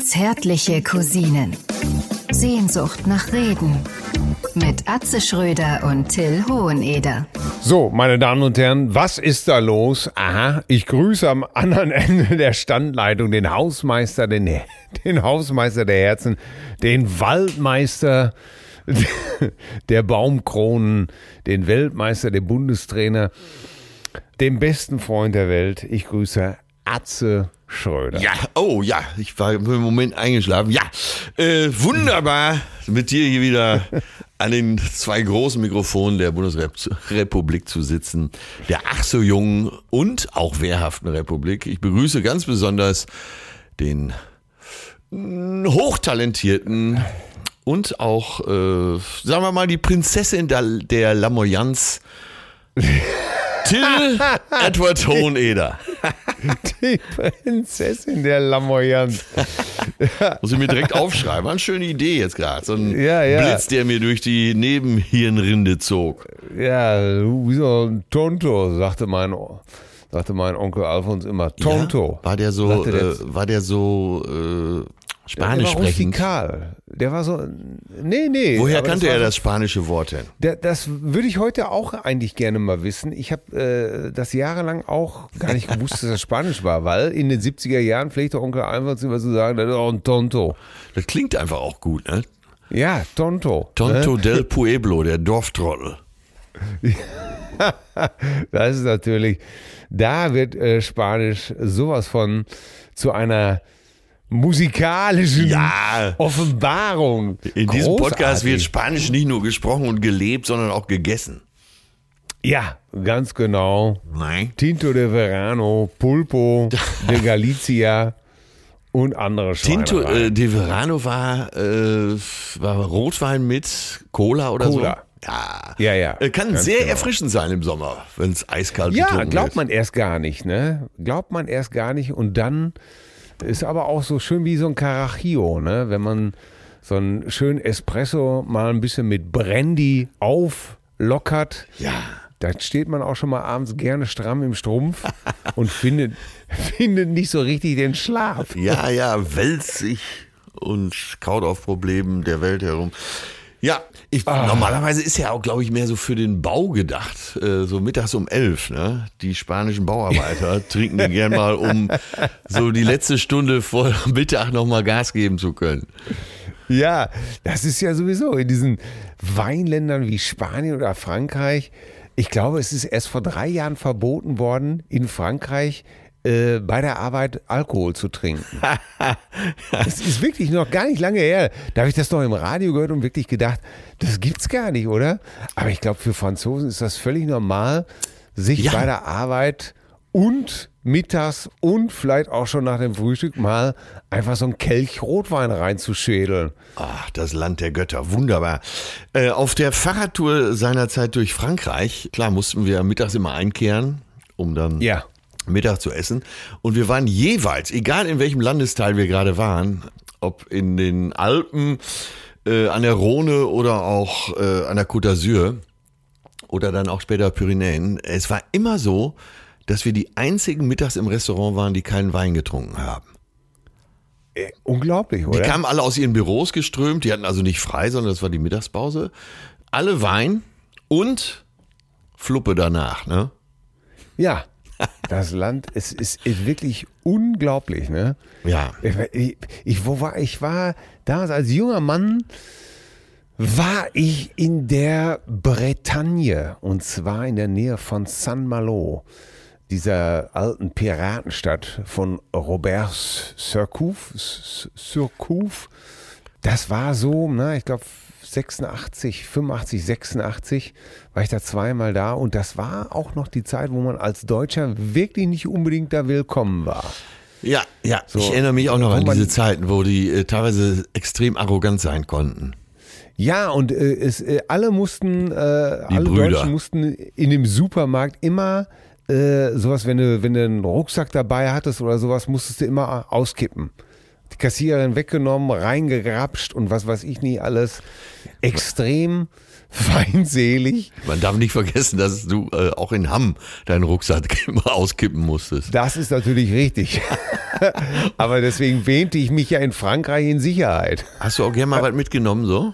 Zärtliche Cousinen. Sehnsucht nach Reden. Mit Atze Schröder und Till Hoheneder. So, meine Damen und Herren, was ist da los? Aha, ich grüße am anderen Ende der Standleitung den Hausmeister, den, den Hausmeister der Herzen, den Waldmeister der Baumkronen, den Weltmeister, der Bundestrainer, den besten Freund der Welt. Ich grüße Atze Schröder. Ja, oh ja, ich war einen Moment eingeschlafen. Ja, äh, wunderbar mit dir hier wieder an den zwei großen Mikrofonen der Bundesrepublik zu sitzen. Der ach so jungen und auch wehrhaften Republik. Ich begrüße ganz besonders den hochtalentierten und auch, äh, sagen wir mal, die Prinzessin der, der Lamoyanz. Till Edward Hoheneder. Die Prinzessin der Lamoyanz. Muss ich mir direkt aufschreiben. War eine schöne Idee jetzt gerade. So ein Ja, ja. Blitz, der mir durch die Nebenhirnrinde zog. Ja, wie so ein Tonto, sagte mein, sagte mein Onkel Alfons immer. Tonto. War der so, äh, war der so äh, Spanisch der war sprechend? rustikal. Der war so, nee, nee. Woher kannte er so- das spanische Wort denn? Der, das würde ich heute auch eigentlich gerne mal wissen. Ich habe äh, das jahrelang auch gar nicht gewusst, dass das Spanisch war, weil in den 70er Jahren pflegte Onkel Alfons immer zu sagen, das ist auch ein Tonto. Das klingt einfach auch gut, ne? Ja, Tonto. Tonto Ne? del Pueblo, der Dorftrottel. Das ist natürlich, da wird äh, Spanisch sowas von zu einer musikalischen Ja. Offenbarung. In diesem Podcast wird Großartig. Spanisch nicht nur gesprochen und gelebt, sondern auch gegessen. Ja, ganz genau. Nein. Tinto de Verano, Pulpo de Galicia und andere Tinto äh, de Verano war, äh, war Rotwein mit Cola oder Cola. so? Ja. Ja, ja, Äh, Kann sehr genau. erfrischend sein im Sommer, wenn es eiskalt Ja, getrunken glaubt wird. man erst gar nicht, ne? Glaubt man erst gar nicht. Und dann ist aber auch so schön wie so ein Carajillo, ne? Wenn man so einen schönen Espresso mal ein bisschen mit Brandy auflockert. Ja. Dann steht man auch schon mal abends gerne stramm im Strumpf und findet, findet nicht so richtig den Schlaf. Ja, ja, wälzt sich und kaut auf Problemen der Welt herum. Ja, ich, Ah. normalerweise ist ja auch, glaube ich, mehr so für den Bau gedacht. Äh, so mittags um elf, ne? Die spanischen Bauarbeiter trinken den gern mal, um so die letzte Stunde vor Mittag nochmal Gas geben zu können. Ja, das ist ja sowieso in diesen Weinländern wie Spanien oder Frankreich. Ich glaube, es ist erst vor drei Jahren verboten worden, in Frankreich äh, bei der Arbeit Alkohol zu trinken. Es ist wirklich noch gar nicht lange her. Da habe ich das noch im Radio gehört und wirklich gedacht, das gibt's gar nicht, oder? Aber ich glaube, für Franzosen ist das völlig normal, sich Ja. bei der Arbeit und mittags und vielleicht auch schon nach dem Frühstück mal einfach so einen Kelch Rotwein reinzuschädeln. Ach, das Land der Götter, wunderbar. Äh, auf der Fahrradtour seinerzeit durch Frankreich, klar, mussten wir mittags immer einkehren, um dann Ja. Mittag zu essen. Und wir waren jeweils, egal in welchem Landesteil wir gerade waren, ob in den Alpen, äh, an der Rhone oder auch äh, an der Côte d'Azur oder dann auch später Pyrenäen, es war immer so, dass wir die einzigen mittags im Restaurant waren, die keinen Wein getrunken haben. Äh, Unglaublich, Die oder? kamen alle aus ihren Büros geströmt, die hatten also nicht frei, sondern das war die Mittagspause. Alle Wein und Fluppe danach, ne? Ja. Das Land, es ist, ist wirklich unglaublich, ne? Ja. Ich, ich, wo war, ich war damals als junger Mann, war ich in der Bretagne und zwar in der Nähe von Saint-Malo, dieser alten Piratenstadt von Robert Surcouf. Surcouf. Das war so, na, ich glaube 86, 85, 86 war ich da zweimal da und das war auch noch die Zeit, wo man als Deutscher wirklich nicht unbedingt da willkommen war. Ja, ja. So, ich erinnere mich auch noch an diese Zeiten, wo die äh, teilweise extrem arrogant sein konnten. Ja, und äh, es, äh, alle mussten, äh, alle Brüder. Deutschen mussten in dem Supermarkt immer äh, sowas, wenn du, wenn du einen Rucksack dabei hattest oder sowas, musstest du immer auskippen. Kassiererin weggenommen, reingegrapscht und was weiß ich nie alles. Extrem feindselig. Man darf nicht vergessen, dass du äh, auch in Hamm deinen Rucksack immer auskippen musstest. Das ist natürlich richtig. Aber deswegen wähnte ich mich ja in Frankreich in Sicherheit. Hast du auch gerne mal was mitgenommen so?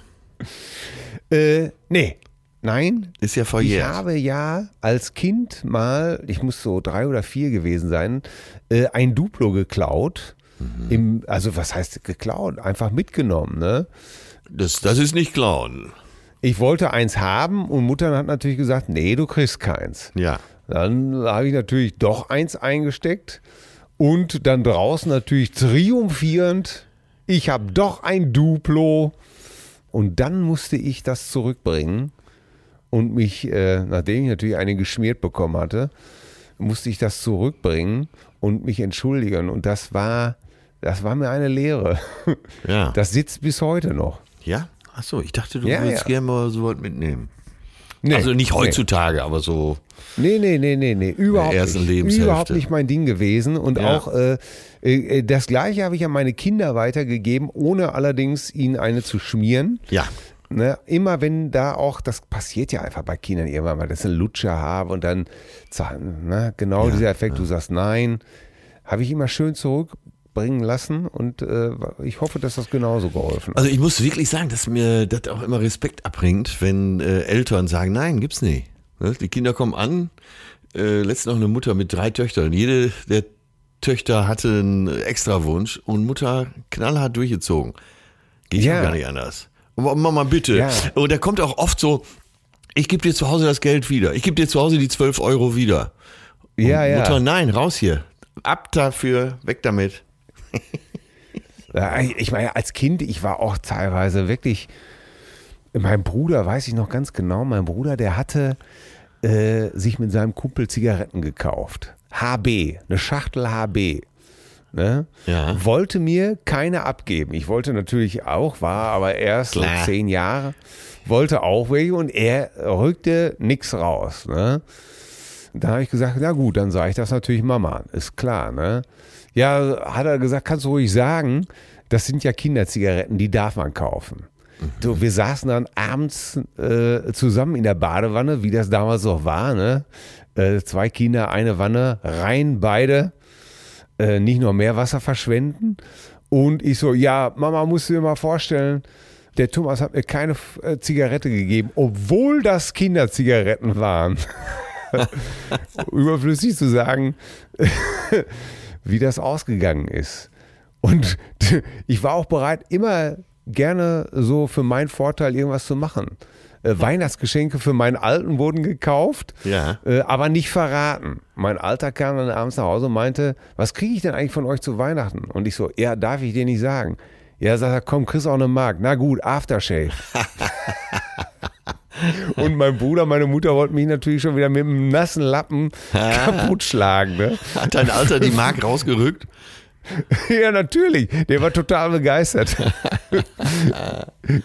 Äh, nee. Nein. Ist ja Ich verjährt. habe ja als Kind mal, ich muss so drei oder vier gewesen sein, äh, ein Duplo geklaut. Im, also was heißt geklaut? Einfach mitgenommen, ne? Das, das ist nicht klauen. Ich wollte eins haben und Mutter hat natürlich gesagt, nee, du kriegst keins. Ja. Dann habe ich natürlich doch eins eingesteckt und dann draußen natürlich triumphierend, ich habe doch ein Duplo. Und dann musste ich das zurückbringen und mich, äh, nachdem ich natürlich eine geschmiert bekommen hatte, musste ich das zurückbringen und mich entschuldigen. Und das war, das war mir eine Lehre. Ja. Das sitzt bis heute noch. ja? Achso, ich dachte, du Ja, würdest ja. gerne mal so was mitnehmen. Nee, also nicht heutzutage, aber so. Nee, nee, nee, nee, nee, überhaupt nicht. Überhaupt nicht mein Ding gewesen. Und Ja. auch äh, äh, das Gleiche habe ich an meine Kinder weitergegeben, ohne allerdings ihnen eine zu schmieren. Ja. Ne, immer wenn da auch, das passiert ja einfach bei Kindern irgendwann mal, dass sie einen Lutscher haben und dann, ne, genau dieser Effekt, du sagst nein, habe ich immer schön zurückbringen lassen und äh, ich hoffe, dass das genauso geholfen hat. Also ich muss wirklich sagen, dass mir das auch immer Respekt abbringt, wenn äh, Eltern sagen, nein, gibt's nicht. Ne? Die Kinder kommen an, äh, letztens noch eine Mutter mit drei Töchtern. Jede der Töchter hatte einen Extrawunsch und Mutter knallhart durchgezogen. Geht ja Ja. gar nicht anders. Aber Mama, bitte. Ja. Und da kommt auch oft so, ich gebe dir zu Hause das Geld wieder. Ich gebe dir zu Hause die 12 Euro wieder. Und Ja, ja. Mutter, nein, raus hier. Ab dafür, weg damit. Ja, ich meine, als Kind, ich war auch teilweise wirklich, mein Bruder, weiß ich noch ganz genau, mein Bruder, der hatte äh, sich mit seinem Kumpel Zigaretten gekauft. HB, eine Schachtel HB. Ne? Ja. Wollte mir keine abgeben. Ich wollte natürlich auch, war aber erst so Klar. zehn Jahre, wollte auch welche und er rückte nichts raus. Ne? Da habe ich gesagt, na gut, dann sage ich das natürlich Mama, ist klar, ne? Ja, hat er gesagt, kannst du ruhig sagen, das sind ja Kinderzigaretten, die darf man kaufen. So, wir saßen dann abends äh, zusammen in der Badewanne, wie das damals noch war, ne? Äh, zwei Kinder, eine Wanne, rein beide, äh, nicht noch mehr Wasser verschwenden. Und ich so, ja, Mama, musst du dir mal vorstellen, der Thomas hat mir keine äh, Zigarette gegeben, obwohl das Kinderzigaretten waren. Überflüssig zu sagen, wie das ausgegangen ist. Und ich war auch bereit, immer gerne so für meinen Vorteil irgendwas zu machen. Äh, Weihnachtsgeschenke für meinen Alten wurden gekauft, Ja. äh, aber nicht verraten. Mein Alter kam dann abends nach Hause und meinte, was kriege ich denn eigentlich von euch zu Weihnachten? Und ich so, ja, darf ich dir nicht sagen. Ja, sagt er, komm, kriegst auch eine Mark. Na gut, Aftershave. Und mein Bruder, meine Mutter wollten mich natürlich schon wieder mit einem nassen Lappen kaputt schlagen. Ne? Hat dein Alter die Mark rausgerückt? Ja, natürlich. Der war total begeistert.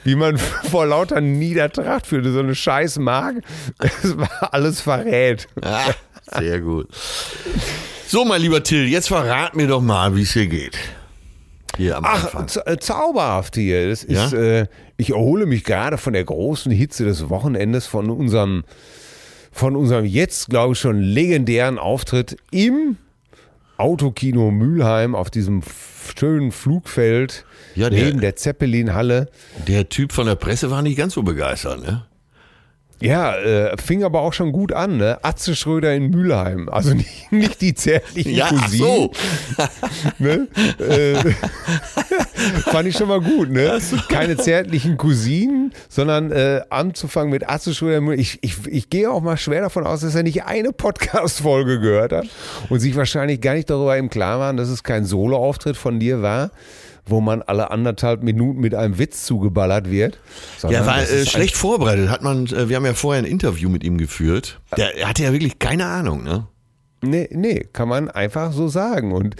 Wie man vor lauter Niedertracht für so eine scheiß Mark, es war alles verrät. Ah, sehr gut. So, mein lieber Till, jetzt verrat mir doch mal, wie es hier geht. Hier am Ach, Anfang. äh, zauberhaft hier. Das ist, Ja? äh, ich erhole mich gerade von der großen Hitze des Wochenendes von unserem, von unserem jetzt, glaube ich, schon legendären Auftritt im Autokino Mülheim auf diesem schönen Flugfeld Ja, der- neben der Zeppelin-Halle. Der Typ von der Presse war nicht ganz so begeistert, ne? Ja, äh, fing aber auch schon gut an, ne? Atze Schröder in Mülheim. Also nicht, nicht die zärtlichen Ja, ach Cousinen. so. Ne? Äh, fand ich schon mal gut, ne? Keine zärtlichen Cousinen, sondern äh, anzufangen mit Atze Schröder. in Mülheim. Ich, ich, ich gehe auch mal schwer davon aus, dass er nicht eine Podcast-Folge gehört hat und sich wahrscheinlich gar nicht darüber im Klaren war, dass es kein Solo-Auftritt von dir war, wo man alle anderthalb Minuten mit einem Witz zugeballert wird. Ja, war äh, schlecht vorbereitet. Hat man, äh, wir haben ja vorher ein Interview mit ihm geführt. Der er hatte ja wirklich keine Ahnung, ne? Nee, nee, kann man einfach so sagen. Und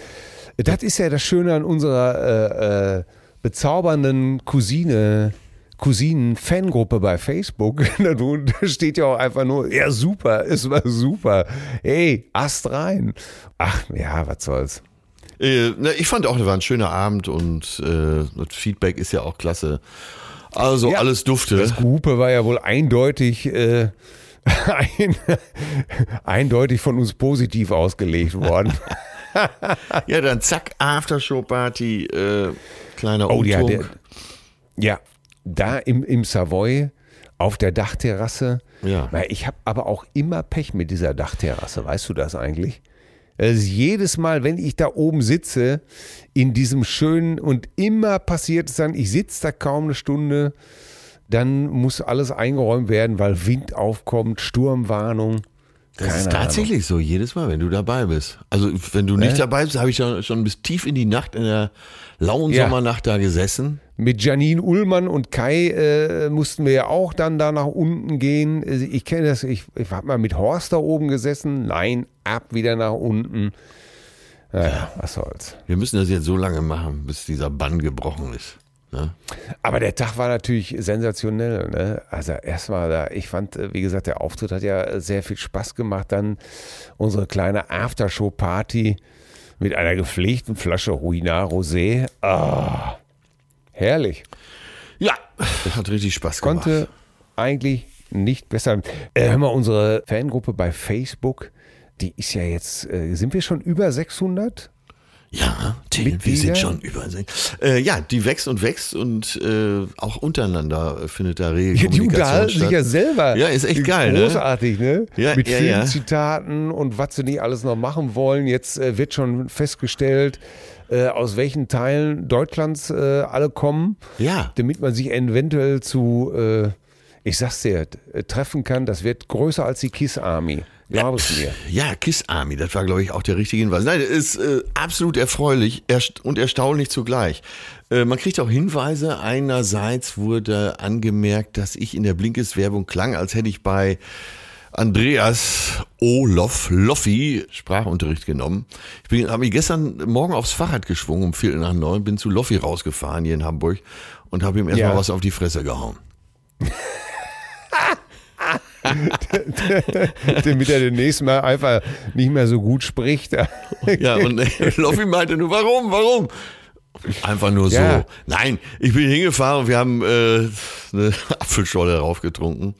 das ist ja das Schöne an unserer äh, äh, bezaubernden Cousine, Cousinen-Fangruppe bei Facebook. da steht ja auch einfach nur, ja super, es war super. Ey, Ast rein. Ach ja, was soll's. Äh, ich fand auch, das war ein schöner Abend und äh, das Feedback ist ja auch klasse. Also Ja, alles dufte. Das Gehupe war ja wohl eindeutig, äh, ein, eindeutig von uns positiv ausgelegt worden. Ja, dann zack, Aftershow-Party, äh, kleiner Oh ja, der, ja, da im, im Savoy auf der Dachterrasse. Ja. Ich habe aber auch immer Pech mit dieser Dachterrasse. Weißt du das eigentlich? Also jedes Mal, wenn ich da oben sitze, in diesem schönen und immer passiert es dann, ich sitze da kaum eine Stunde, dann muss alles eingeräumt werden, weil Wind aufkommt, Sturmwarnung. Das Keine ist tatsächlich so, jedes Mal, wenn du dabei bist. Also, wenn du nicht Äh? dabei bist, habe ich schon, schon bis tief in die Nacht, in der lauen Ja. Sommernacht da gesessen. Mit Janine Ullmann und Kai äh, mussten wir ja auch dann da nach unten gehen. Also Ich kenne das, ich, ich habe mal mit Horst da oben gesessen. Nein, ab wieder nach unten. Naja, was soll's. Wir müssen das jetzt so lange machen, bis dieser Bann gebrochen ist. Ne? Aber der Tag war natürlich sensationell. Ne? Also erstmal da, ich fand, äh, wie gesagt, der Auftritt hat ja sehr viel Spaß gemacht. Dann unsere kleine Aftershow-Party mit einer gepflegten Flasche Ruinar Rosé. Ah, herrlich. Ja, hat richtig Spaß gemacht. konnte eigentlich nicht besser. Äh, hör mal, unsere Fangruppe bei Facebook, die ist ja jetzt, äh, sind wir schon über 600? Ja, Till, wir sind schon über. Äh, ja, die wächst und wächst und äh, auch untereinander findet da rege Ja, die unterhalten sich statt. ja selber. Ja, ist echt geil, ne? Großartig, ne? Ja, Mit ja, ja. Filmzitaten und was sie nicht alles noch machen wollen. Jetzt äh, wird schon festgestellt, äh, aus welchen Teilen Deutschlands äh, alle kommen, Ja. damit man sich eventuell zu, äh, ich sag's dir, äh, treffen kann. Das wird größer als die Kiss Army. Glaub es mir. Ja, Kiss Army, das war, glaube ich, auch der richtige Hinweis. Nein, das ist äh, absolut erfreulich und erstaunlich zugleich. Äh, man kriegt auch Hinweise. Einerseits wurde angemerkt, dass ich in der Blinkes-Werbung klang, als hätte ich bei Andreas Olof Loffi Sprachunterricht genommen. Ich habe mich gestern Morgen aufs Fahrrad geschwungen um Viertel nach neun, bin zu Loffi rausgefahren hier in Hamburg und habe ihm erstmal Ja. was auf die Fresse gehauen. damit er demnächst mal einfach nicht mehr so gut spricht. Ja, und Loffi meinte nur, warum, warum? Einfach nur Ja. so. Nein, ich bin hingefahren und wir haben äh, eine Apfelscholle raufgetrunken.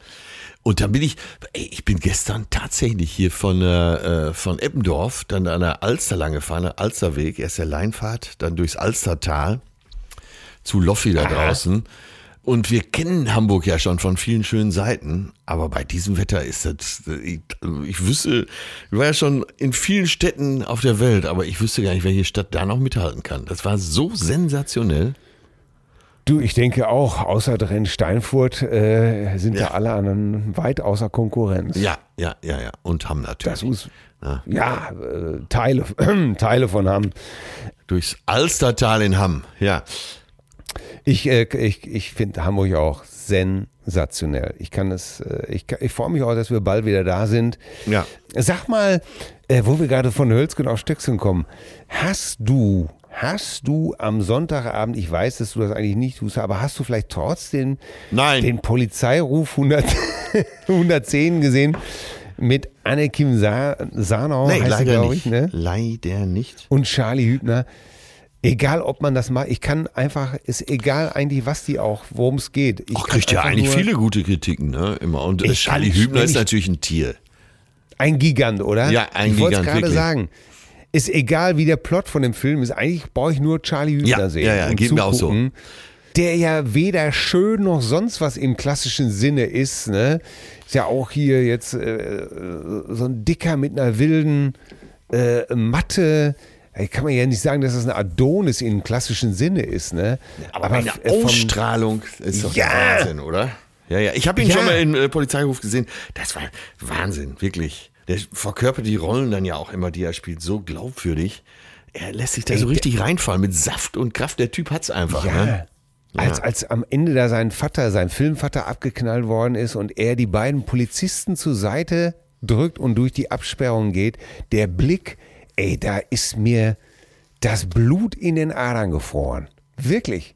Und dann bin ich, ey, ich bin gestern tatsächlich hier von, äh, von Eppendorf, dann an der Alster lang gefahren, der Alsterweg, erst der Leinfahrt, dann durchs Alstertal zu Loffi da draußen. Und wir kennen Hamburg ja schon von vielen schönen Seiten, aber bei diesem Wetter ist das, ich, ich wüsste, ich war ja schon in vielen Städten auf der Welt, aber ich wüsste gar nicht, welche Stadt da noch mithalten kann. Das war so sensationell. Du, ich denke auch, außer drin Steinfurt äh, sind Ja. da alle anderen weit außer Konkurrenz. Ja, ja, ja, ja. Und haben natürlich. Das muss, Ja. ja, äh, Teile, Teile von haben. Durchs Alstertal in Hamm, ja. Ich, äh, ich, ich finde Hamburg auch sensationell. Ich kann es, äh, ich, ich freue mich auch, dass wir bald wieder da sind. Ja. Sag mal, äh, wo wir gerade von Hölzgen auf Stöcksen kommen, hast du, hast du am Sonntagabend, ich weiß, dass du das eigentlich nicht tust, aber hast du vielleicht trotzdem Nein. den Polizeiruf 100, 110 gesehen mit Anne-Kim Sa Sarnau, nee, heißt sie, leider glaube nicht. ich, ne? Leider nicht. und Charlie Hübner. Egal, ob man das macht, ich kann einfach, ist egal eigentlich, was die auch, worum es geht. Ich Auch kann kriegt ja eigentlich viele gute Kritiken, ne? Immer. Und äh, Ich Charlie kann- Hübner ist ich- natürlich ein Tier. Ein Gigant, oder? Ja, ein ich wollte Gigant, es gerade wirklich. sagen. Ist egal, wie der Plot von dem Film ist. Eigentlich brauche ich nur Charlie Hübner Ja, sehen. ja, ja, geht mir auch so. Der ja weder schön noch sonst was im klassischen Sinne ist. Ne? Ist ja auch hier jetzt äh, so ein Dicker mit einer wilden äh, Matte. Ey, Kann man ja nicht sagen, dass das ein Adonis im klassischen Sinne ist. Ne? Aber, eine äh, vom- Ausstrahlung ist doch Ja. Wahnsinn, oder? Ja, ja. Ich habe ihn Ja. schon mal im äh, Polizeiruf gesehen. Das war Wahnsinn, wirklich. Der verkörpert die Rollen dann ja auch immer, die er spielt, so glaubwürdig. Er lässt sich da so Ey, richtig reinfallen mit Saft und Kraft. Der Typ hat's einfach. Ja. Ne? Als, als am Ende da sein Vater, sein Filmvater abgeknallt worden ist und er die beiden Polizisten zur Seite drückt und durch die Absperrung geht, der Blick, ey, da ist mir das Blut in den Adern gefroren. Wirklich.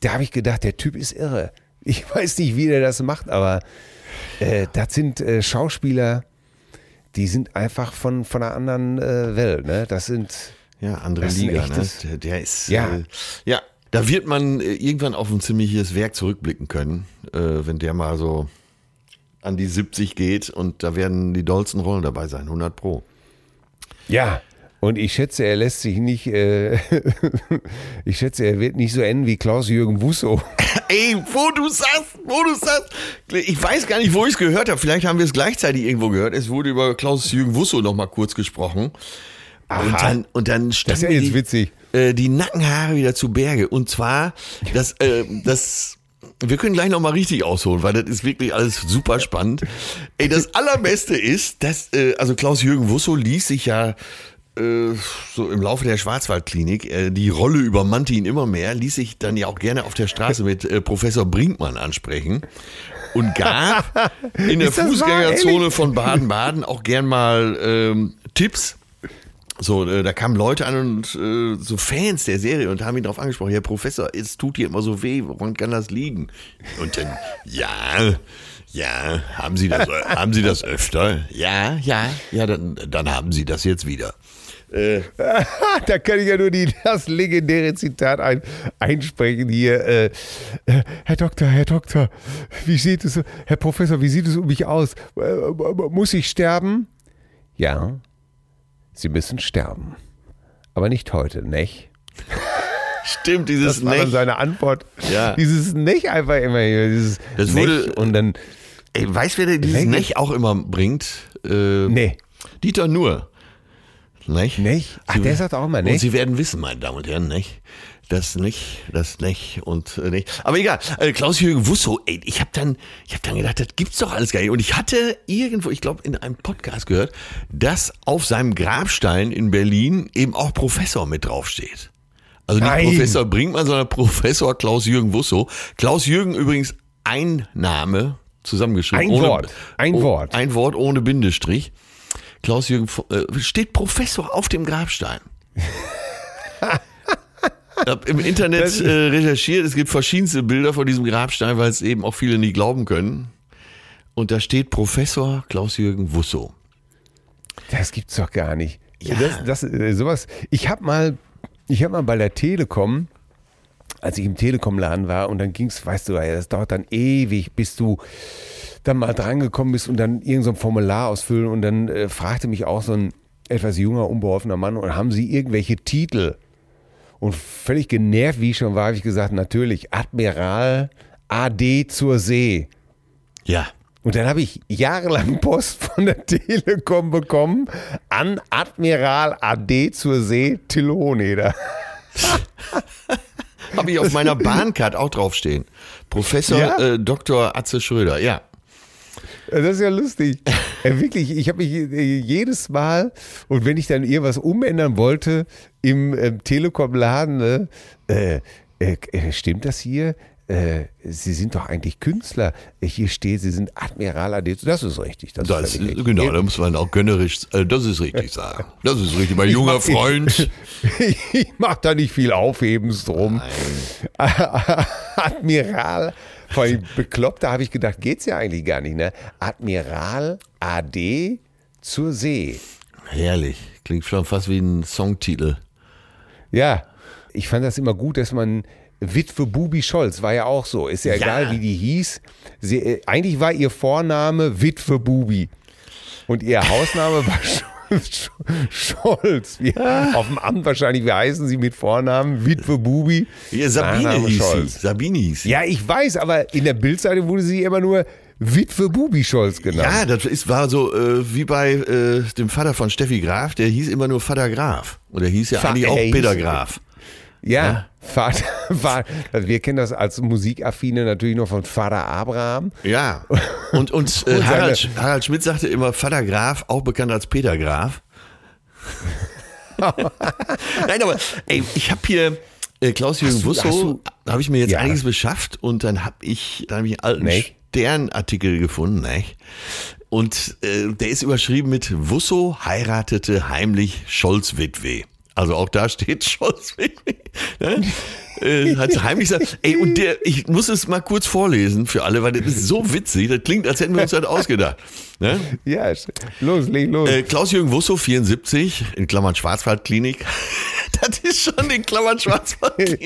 Da habe ich gedacht, der Typ ist irre. Ich weiß nicht, wie der das macht, aber äh, das sind äh, Schauspieler, die sind einfach von, von einer anderen äh, Welt. Ne? Das sind Ja, andere Liga, echtes- ne? Der, der ist, Ja. äh, ja, da wird man äh, irgendwann auf ein ziemliches Werk zurückblicken können, äh, wenn der mal so an die 70 geht und da werden die dollsten Rollen dabei sein, 100 pro. Ja. Und ich schätze, er lässt sich nicht, äh, ich schätze, er wird nicht so enden wie Klaus-Jürgen Wusso. Ey, wo du sagst, wo du sagst, ich weiß gar nicht, wo ich es gehört habe. Vielleicht haben wir es gleichzeitig irgendwo gehört. Es wurde über Klaus-Jürgen Wusso noch mal kurz gesprochen. Und dann, und dann Das ist ja jetzt die, witzig. äh, die Nackenhaare wieder zu Berge. Und zwar, das, äh, das, wir können gleich noch mal richtig ausholen, weil das ist wirklich alles super spannend. Ey, das Allerbeste ist, dass, äh, also Klaus-Jürgen Wusso ließ sich ja äh, so im Laufe der Schwarzwaldklinik, äh, die Rolle übermannte ihn immer mehr, ließ sich dann ja auch gerne auf der Straße mit äh, Professor Brinkmann ansprechen und gab in der Fußgängerzone von Baden-Baden auch gern mal ähm, Tipps. So, äh, da kamen Leute an und äh, so Fans der Serie und haben ihn darauf angesprochen, Herr Professor, es tut hier immer so weh, woran kann das liegen? Und dann, ja, ja, haben Sie das, haben Sie das öfter? Ja, ja, ja, dann, dann haben Sie das jetzt wieder. Äh, da kann ich ja nur die, das legendäre Zitat ein, einsprechen hier. Äh, äh, Herr Doktor, Herr Doktor, wie sieht es, Herr Professor, wie sieht es um mich aus? Äh, muss ich sterben? Ja, Sie müssen sterben. Aber nicht heute, nicht? stimmt, dieses Das war dann Nech. seine Antwort. Ja. Dieses nicht einfach immer hier. Dieses Das wurde- Nech und dann, Ey, weißt wer dieses Nech? Nech auch immer bringt? Äh, nee, Dieter Nuhr. Nech? Nech? Ach, der sagt auch immer Und Nech? Sie werden wissen, meine Damen und Herren, nicht? Das nicht, das nicht und äh, nicht. Aber egal. Äh, Klaus-Jürgen Wusso, ey, ich habe dann, ich habe dann gedacht, das gibt's doch alles gar nicht. Und ich hatte irgendwo, ich glaube, in einem Podcast gehört, dass auf seinem Grabstein in Berlin eben auch Professor mit draufsteht. Also nicht Nein. Professor Brinkmann, sondern Professor Klaus-Jürgen Wusso. Klaus-Jürgen übrigens ein Name zusammengeschrieben. Ein Wort. Ein oh, Wort. Ein Wort ohne Bindestrich. Klaus-Jürgen äh, steht Professor auf dem Grabstein. Ich hab im Internet äh, recherchiert, es gibt verschiedenste Bilder von diesem Grabstein, weil es eben auch viele nicht glauben können. Und da steht Professor Klaus-Jürgen Wusso. Das gibt's doch gar nicht. Ja. Das, das, äh, sowas. Ich habe mal, ich habe mal bei der Telekom, als ich im Telekom-Laden war, und dann ging's, weißt du, das dauert dann ewig, bis du dann mal drangekommen bist und dann irgendein so ein Formular ausfüllen und dann äh, fragte mich auch so ein etwas junger, unbeholfener Mann, und haben Sie irgendwelche Titel? Und völlig genervt, wie ich schon war, habe ich gesagt, natürlich, Admiral AD zur See. Ja. Und dann habe ich jahrelang Post von der Telekom bekommen an Admiral AD zur See Till Hoheneder. Habe ich auf meiner Bahncard auch draufstehen. Professor Ja? äh, Dr. Atze Schröder, ja. Das ist ja lustig. Äh, wirklich, ich habe mich äh, jedes Mal, und wenn ich dann irgendwas umändern wollte im ähm, Telekom-Laden, ne, äh, äh, stimmt das hier? Sie sind doch eigentlich Künstler. Hier steht, Sie sind Admiral AD. Das ist richtig. Das, Das, ist richtig. genau, da muss man auch gönnerisch, das ist richtig sagen. Das ist richtig, mein junger mach- ich- Freund. ich mache da nicht viel Aufhebens drum. Admiral, vor allem bekloppt, da habe ich gedacht, geht's ja eigentlich gar nicht, ne? Admiral AD zur See. Herrlich, klingt schon fast wie ein Songtitel. Ja, ich fand das immer gut, dass man Witwe Bubi Scholz war ja auch so. Ist ja, Ja. egal, wie die hieß. Sie, äh, eigentlich war ihr Vorname Witwe Bubi. Und ihr Hausname war Sch- Scholz. Wie, Auf dem Amt wahrscheinlich, wie heißen sie mit Vornamen? Witwe Bubi. Ja, Sabine Nachname hieß Scholz. sie. Sabine hieß sie. Ja, ich weiß, aber in der Bildseite wurde sie immer nur Witwe Bubi Scholz genannt. Ja, das ist, war so äh, wie bei äh, dem Vater von Steffi Graf, der hieß immer nur Vater Graf. Und der hieß ja Fa- eigentlich auch er Peter Graf. Ja, Vater, Vater, also wir kennen das als Musikaffine natürlich noch von Vater Abraham. Ja. Und, und, äh, Und Harald, Harald Schmidt sagte immer Vater Graf, auch bekannt als Peter Graf. Nein, aber ey, ich habe hier äh, Klaus-Jürgen du- habe ich mir jetzt Ja. einiges beschafft und dann habe ich, dann hab ich einen alten Nicht? Sternartikel gefunden, nicht? Und äh, der ist überschrieben mit Wusso heiratete heimlich Scholz-Witwe. Also auch da steht Scholz-Witwe. Ne? äh, hat heimlich gesagt, ey, und der, ich muss es mal kurz vorlesen für alle, weil das ist so witzig, das klingt, als hätten wir uns das ausgedacht. Ne? Ja, los, leg los. Äh, Klaus-Jürgen Wusso, 74, in Klammern Schwarzwaldklinik, das ist schon in Klammern Schwarzwald.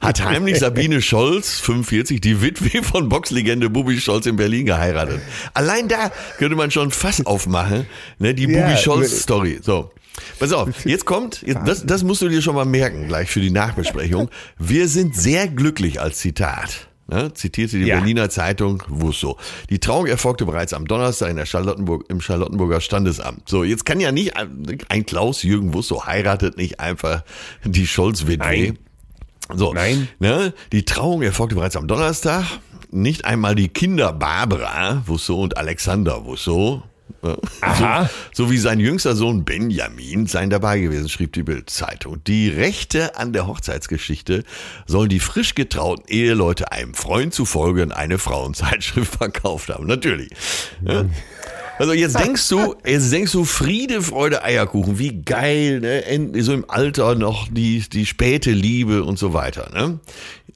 Hat heimlich Sabine Scholz, 45, die Witwe von Boxlegende Bubi Scholz in Berlin geheiratet. Allein da könnte man schon Fass aufmachen, ne, die Ja, Bubi Scholz-Story. So. Pass auf, jetzt kommt, jetzt, das, das musst du dir schon mal merken, gleich für die Nachbesprechung. Wir sind sehr glücklich als Zitat. Ne, zitierte die Ja. Berliner Zeitung Wusso. Die Trauung erfolgte bereits am Donnerstag in der Charlottenburg, im Charlottenburger Standesamt. So, jetzt kann ja nicht ein ein Klaus-Jürgen Wusso heiratet nicht einfach die Scholz-Witwe. Nein. So, Nein. Ne, die Trauung erfolgte bereits am Donnerstag. Nicht einmal die Kinder Barbara Wusso und Alexander Wusso Aha. so, sowie sein jüngster Sohn Benjamin seien dabei gewesen, schrieb die Bild-Zeitung. Die Rechte an der Hochzeitsgeschichte sollen die frisch getrauten Eheleute einem Freund zufolge in eine Frauenzeitschrift verkauft haben. Natürlich. Ja. Also jetzt denkst du, jetzt denkst du Friede, Freude, Eierkuchen, wie geil, ne? Endlich so im Alter noch die, die späte Liebe und so weiter, ne?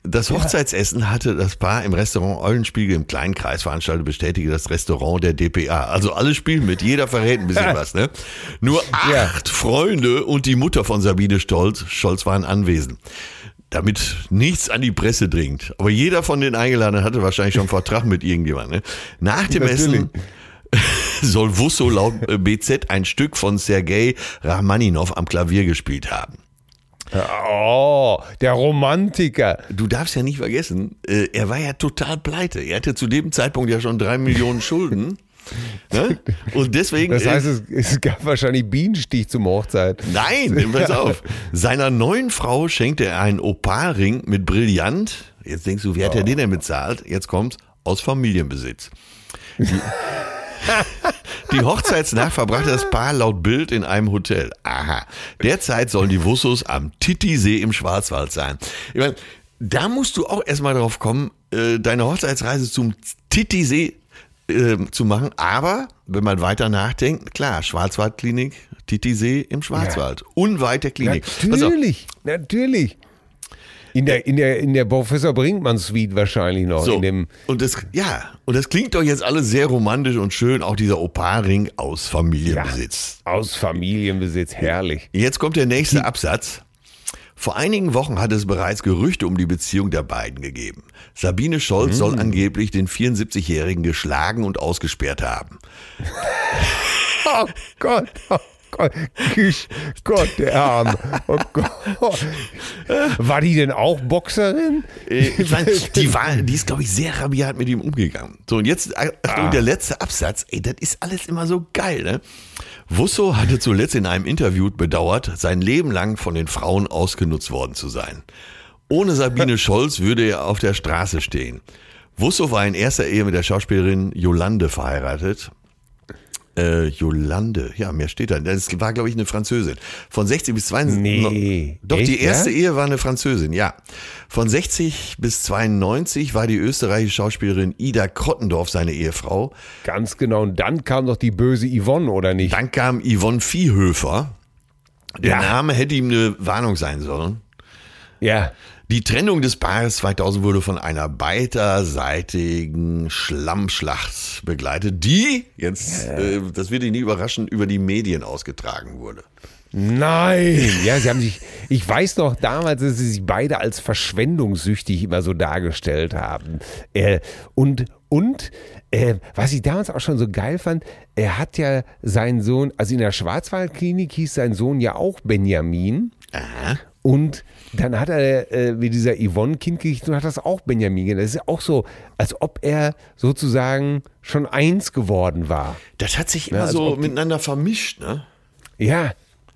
Das Hochzeitsessen hatte das Paar im Restaurant Eulenspiegel im kleinen Kreis veranstaltet, bestätige das Restaurant der DPA. Also alle spielen mit, jeder verrät ein bisschen was, ne? Nur Ja. acht Freunde und die Mutter von Sabine Stolz, Scholz waren anwesend. Damit nichts an die Presse dringt. Aber jeder von den Eingeladenen hatte wahrscheinlich schon einen Vertrag mit irgendjemandem. Ne? Nach dem Natürlich. Essen soll Wusso laut äh, BZ ein Stück von Sergei Rachmaninov am Klavier gespielt haben. Oh, der Romantiker. Du darfst ja nicht vergessen, äh, er war ja total pleite. Er hatte zu dem Zeitpunkt ja schon drei Millionen Schulden. ne? Und deswegen. Das heißt, äh, es, es gab wahrscheinlich Bienenstich zum Hochzeit. Nein, pass auf. Seiner neuen Frau schenkte er einen Opalring mit Brillant. Jetzt denkst du, wie hat er den denn bezahlt? Jetzt kommt's aus Familienbesitz. Die, Hochzeitsnacht verbrachte das Paar laut Bild in einem Hotel. Aha. Derzeit sollen die Wussos am Titisee im Schwarzwald sein. Ich meine, da musst du auch erstmal drauf kommen, äh, deine Hochzeitsreise zum Titisee äh, zu machen. Aber wenn man weiter nachdenkt, klar, Schwarzwaldklinik, Titisee im Schwarzwald. Unweit der Klinik. Natürlich, natürlich. In der, in der, in der Professor Brinkmann Suite wahrscheinlich noch. So, In dem, und das, ja, und das klingt doch jetzt alles sehr romantisch und schön, auch dieser Opalring aus Familienbesitz. aus Familienbesitz, herrlich. Jetzt kommt der nächste Absatz. Vor einigen Wochen hat es bereits Gerüchte um die Beziehung der beiden gegeben. Sabine Scholz Mm. soll angeblich den 74-Jährigen geschlagen und ausgesperrt haben. Oh Gott, Gott, der Arme. Oh Gott. War die denn auch Boxerin? Äh, Ich meine, die, war, die ist, glaube ich, sehr rabiat mit ihm umgegangen. So, und jetzt, Achtung, Ah. der letzte Absatz, ey, das ist alles immer so geil, ne? Wusso hatte zuletzt in einem Interview bedauert, sein Leben lang von den Frauen ausgenutzt worden zu sein. Ohne Sabine Scholz würde er auf der Straße stehen. Wusso war in erster Ehe mit der Schauspielerin Yolande verheiratet. Äh, Yolande, ja, mehr steht da. Das war, glaube ich, eine Französin. Von 60 bis 92. Nee. Doch, Echt, die erste ja? Ehe war eine Französin, ja. Von 60 bis 92 war die österreichische Schauspielerin Ida Krottendorf seine Ehefrau. Ganz genau. Und dann kam doch die böse Yvonne, oder nicht? Dann kam Yvonne Viehhöfer. Der Ja. Name hätte ihm eine Warnung sein sollen. Ja. Die Trennung des Paares 2000 wurde von einer beiderseitigen Schlammschlacht begleitet, die, jetzt, äh, das wird dich nie überraschen, über die Medien ausgetragen wurde. Nein. Ja, sie haben sich, ich weiß noch damals, dass sie sich beide als verschwendungssüchtig immer so dargestellt haben. Äh, und, und, äh, was ich damals auch schon so geil fand, er hat ja seinen Sohn, also in der Schwarzwaldklinik hieß sein Sohn ja auch Benjamin. Aha. Und dann hat er äh, mit dieser Yvonne Kind gekriegt und hat das auch Benjamin genannt. Das ist ja auch so, als ob er sozusagen schon eins geworden war. Das hat sich immer als so miteinander vermischt, ne? Ja,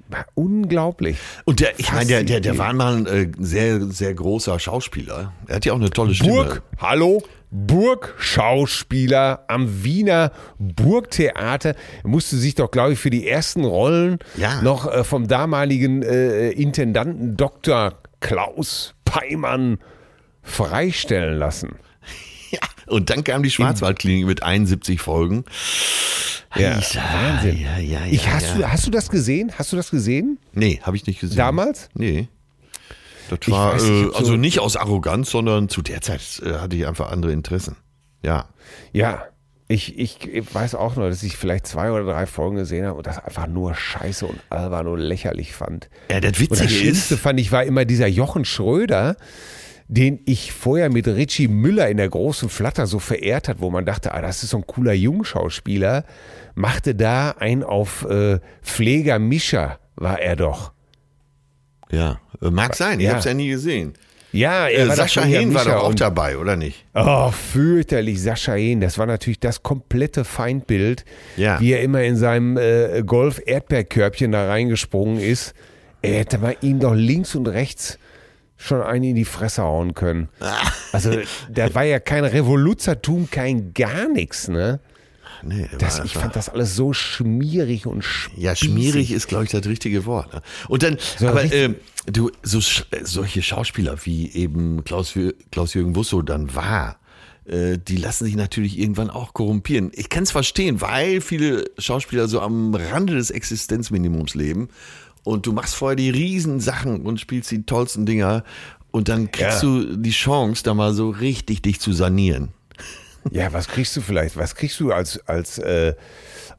war unglaublich. Und der, ich meine, der, der, der war mal ein äh, sehr, sehr großer Schauspieler. Er hat ja auch eine tolle Stimme. Burg, hallo? Burgschauspieler am Wiener Burgtheater. Er musste sich doch, glaube ich, für die ersten Rollen Ja. noch äh, vom damaligen äh, Intendanten Dr. Klaus Peimann freistellen lassen. Ja. Und dann kam die Schwarzwaldklinik mit 71 Folgen. Ja, Alter, Wahnsinn. Ja, ja, ja, ich, hast, ja. Du, hast du das gesehen? Hast du das gesehen? Nee, habe ich nicht gesehen. Damals? Nee. Das war weiß nicht, äh, ob so- also nicht aus Arroganz, sondern zu der Zeit äh, hatte ich einfach andere Interessen. Ja. Ja. Ich, ich, ich weiß auch nur, dass ich vielleicht zwei oder drei Folgen gesehen habe und das einfach nur scheiße und albern und lächerlich fand. Ja, das Und Witzige das Schlimmste ist, fand ich war immer dieser Jochen Schröder, den ich vorher mit Richie Müller in der großen Flatter so verehrt hat, wo man dachte, ah, das ist so ein cooler Jungschauspieler, machte da ein auf äh, Pfleger Mischa, war er doch. Ja, äh, mag sein, ich Ja. habe es ja nie gesehen. Ja, er Äh, war Sascha Hehn war doch auch dabei, oder nicht? Oh, fürchterlich, Sascha Hehn. Das war natürlich das komplette Feindbild, Ja. wie er immer in seinem äh, Golf-Erdbeerkörbchen da reingesprungen ist. Er hätte mal ihm doch links und rechts schon einen in die Fresse hauen können. Also, da war ja kein Revoluzertum, kein gar nichts, ne? Nee, Das, ich fand das alles so schmierig und spießig. Ja, schmierig ist, glaube ich, das richtige Wort. Ne? Und dann, So aber ähm, du, so, äh, solche Schauspieler wie eben Klaus, Jür- Klaus-Jürgen Wusso dann war, äh, die lassen sich natürlich irgendwann auch korrumpieren. Ich kann es verstehen, weil viele Schauspieler so am Rande des Existenzminimums leben und du machst vorher die Riesensachen und spielst die tollsten Dinger und dann kriegst Ja. du die Chance, da mal so richtig dich zu sanieren. Ja, was kriegst du vielleicht? Was kriegst du als, als äh,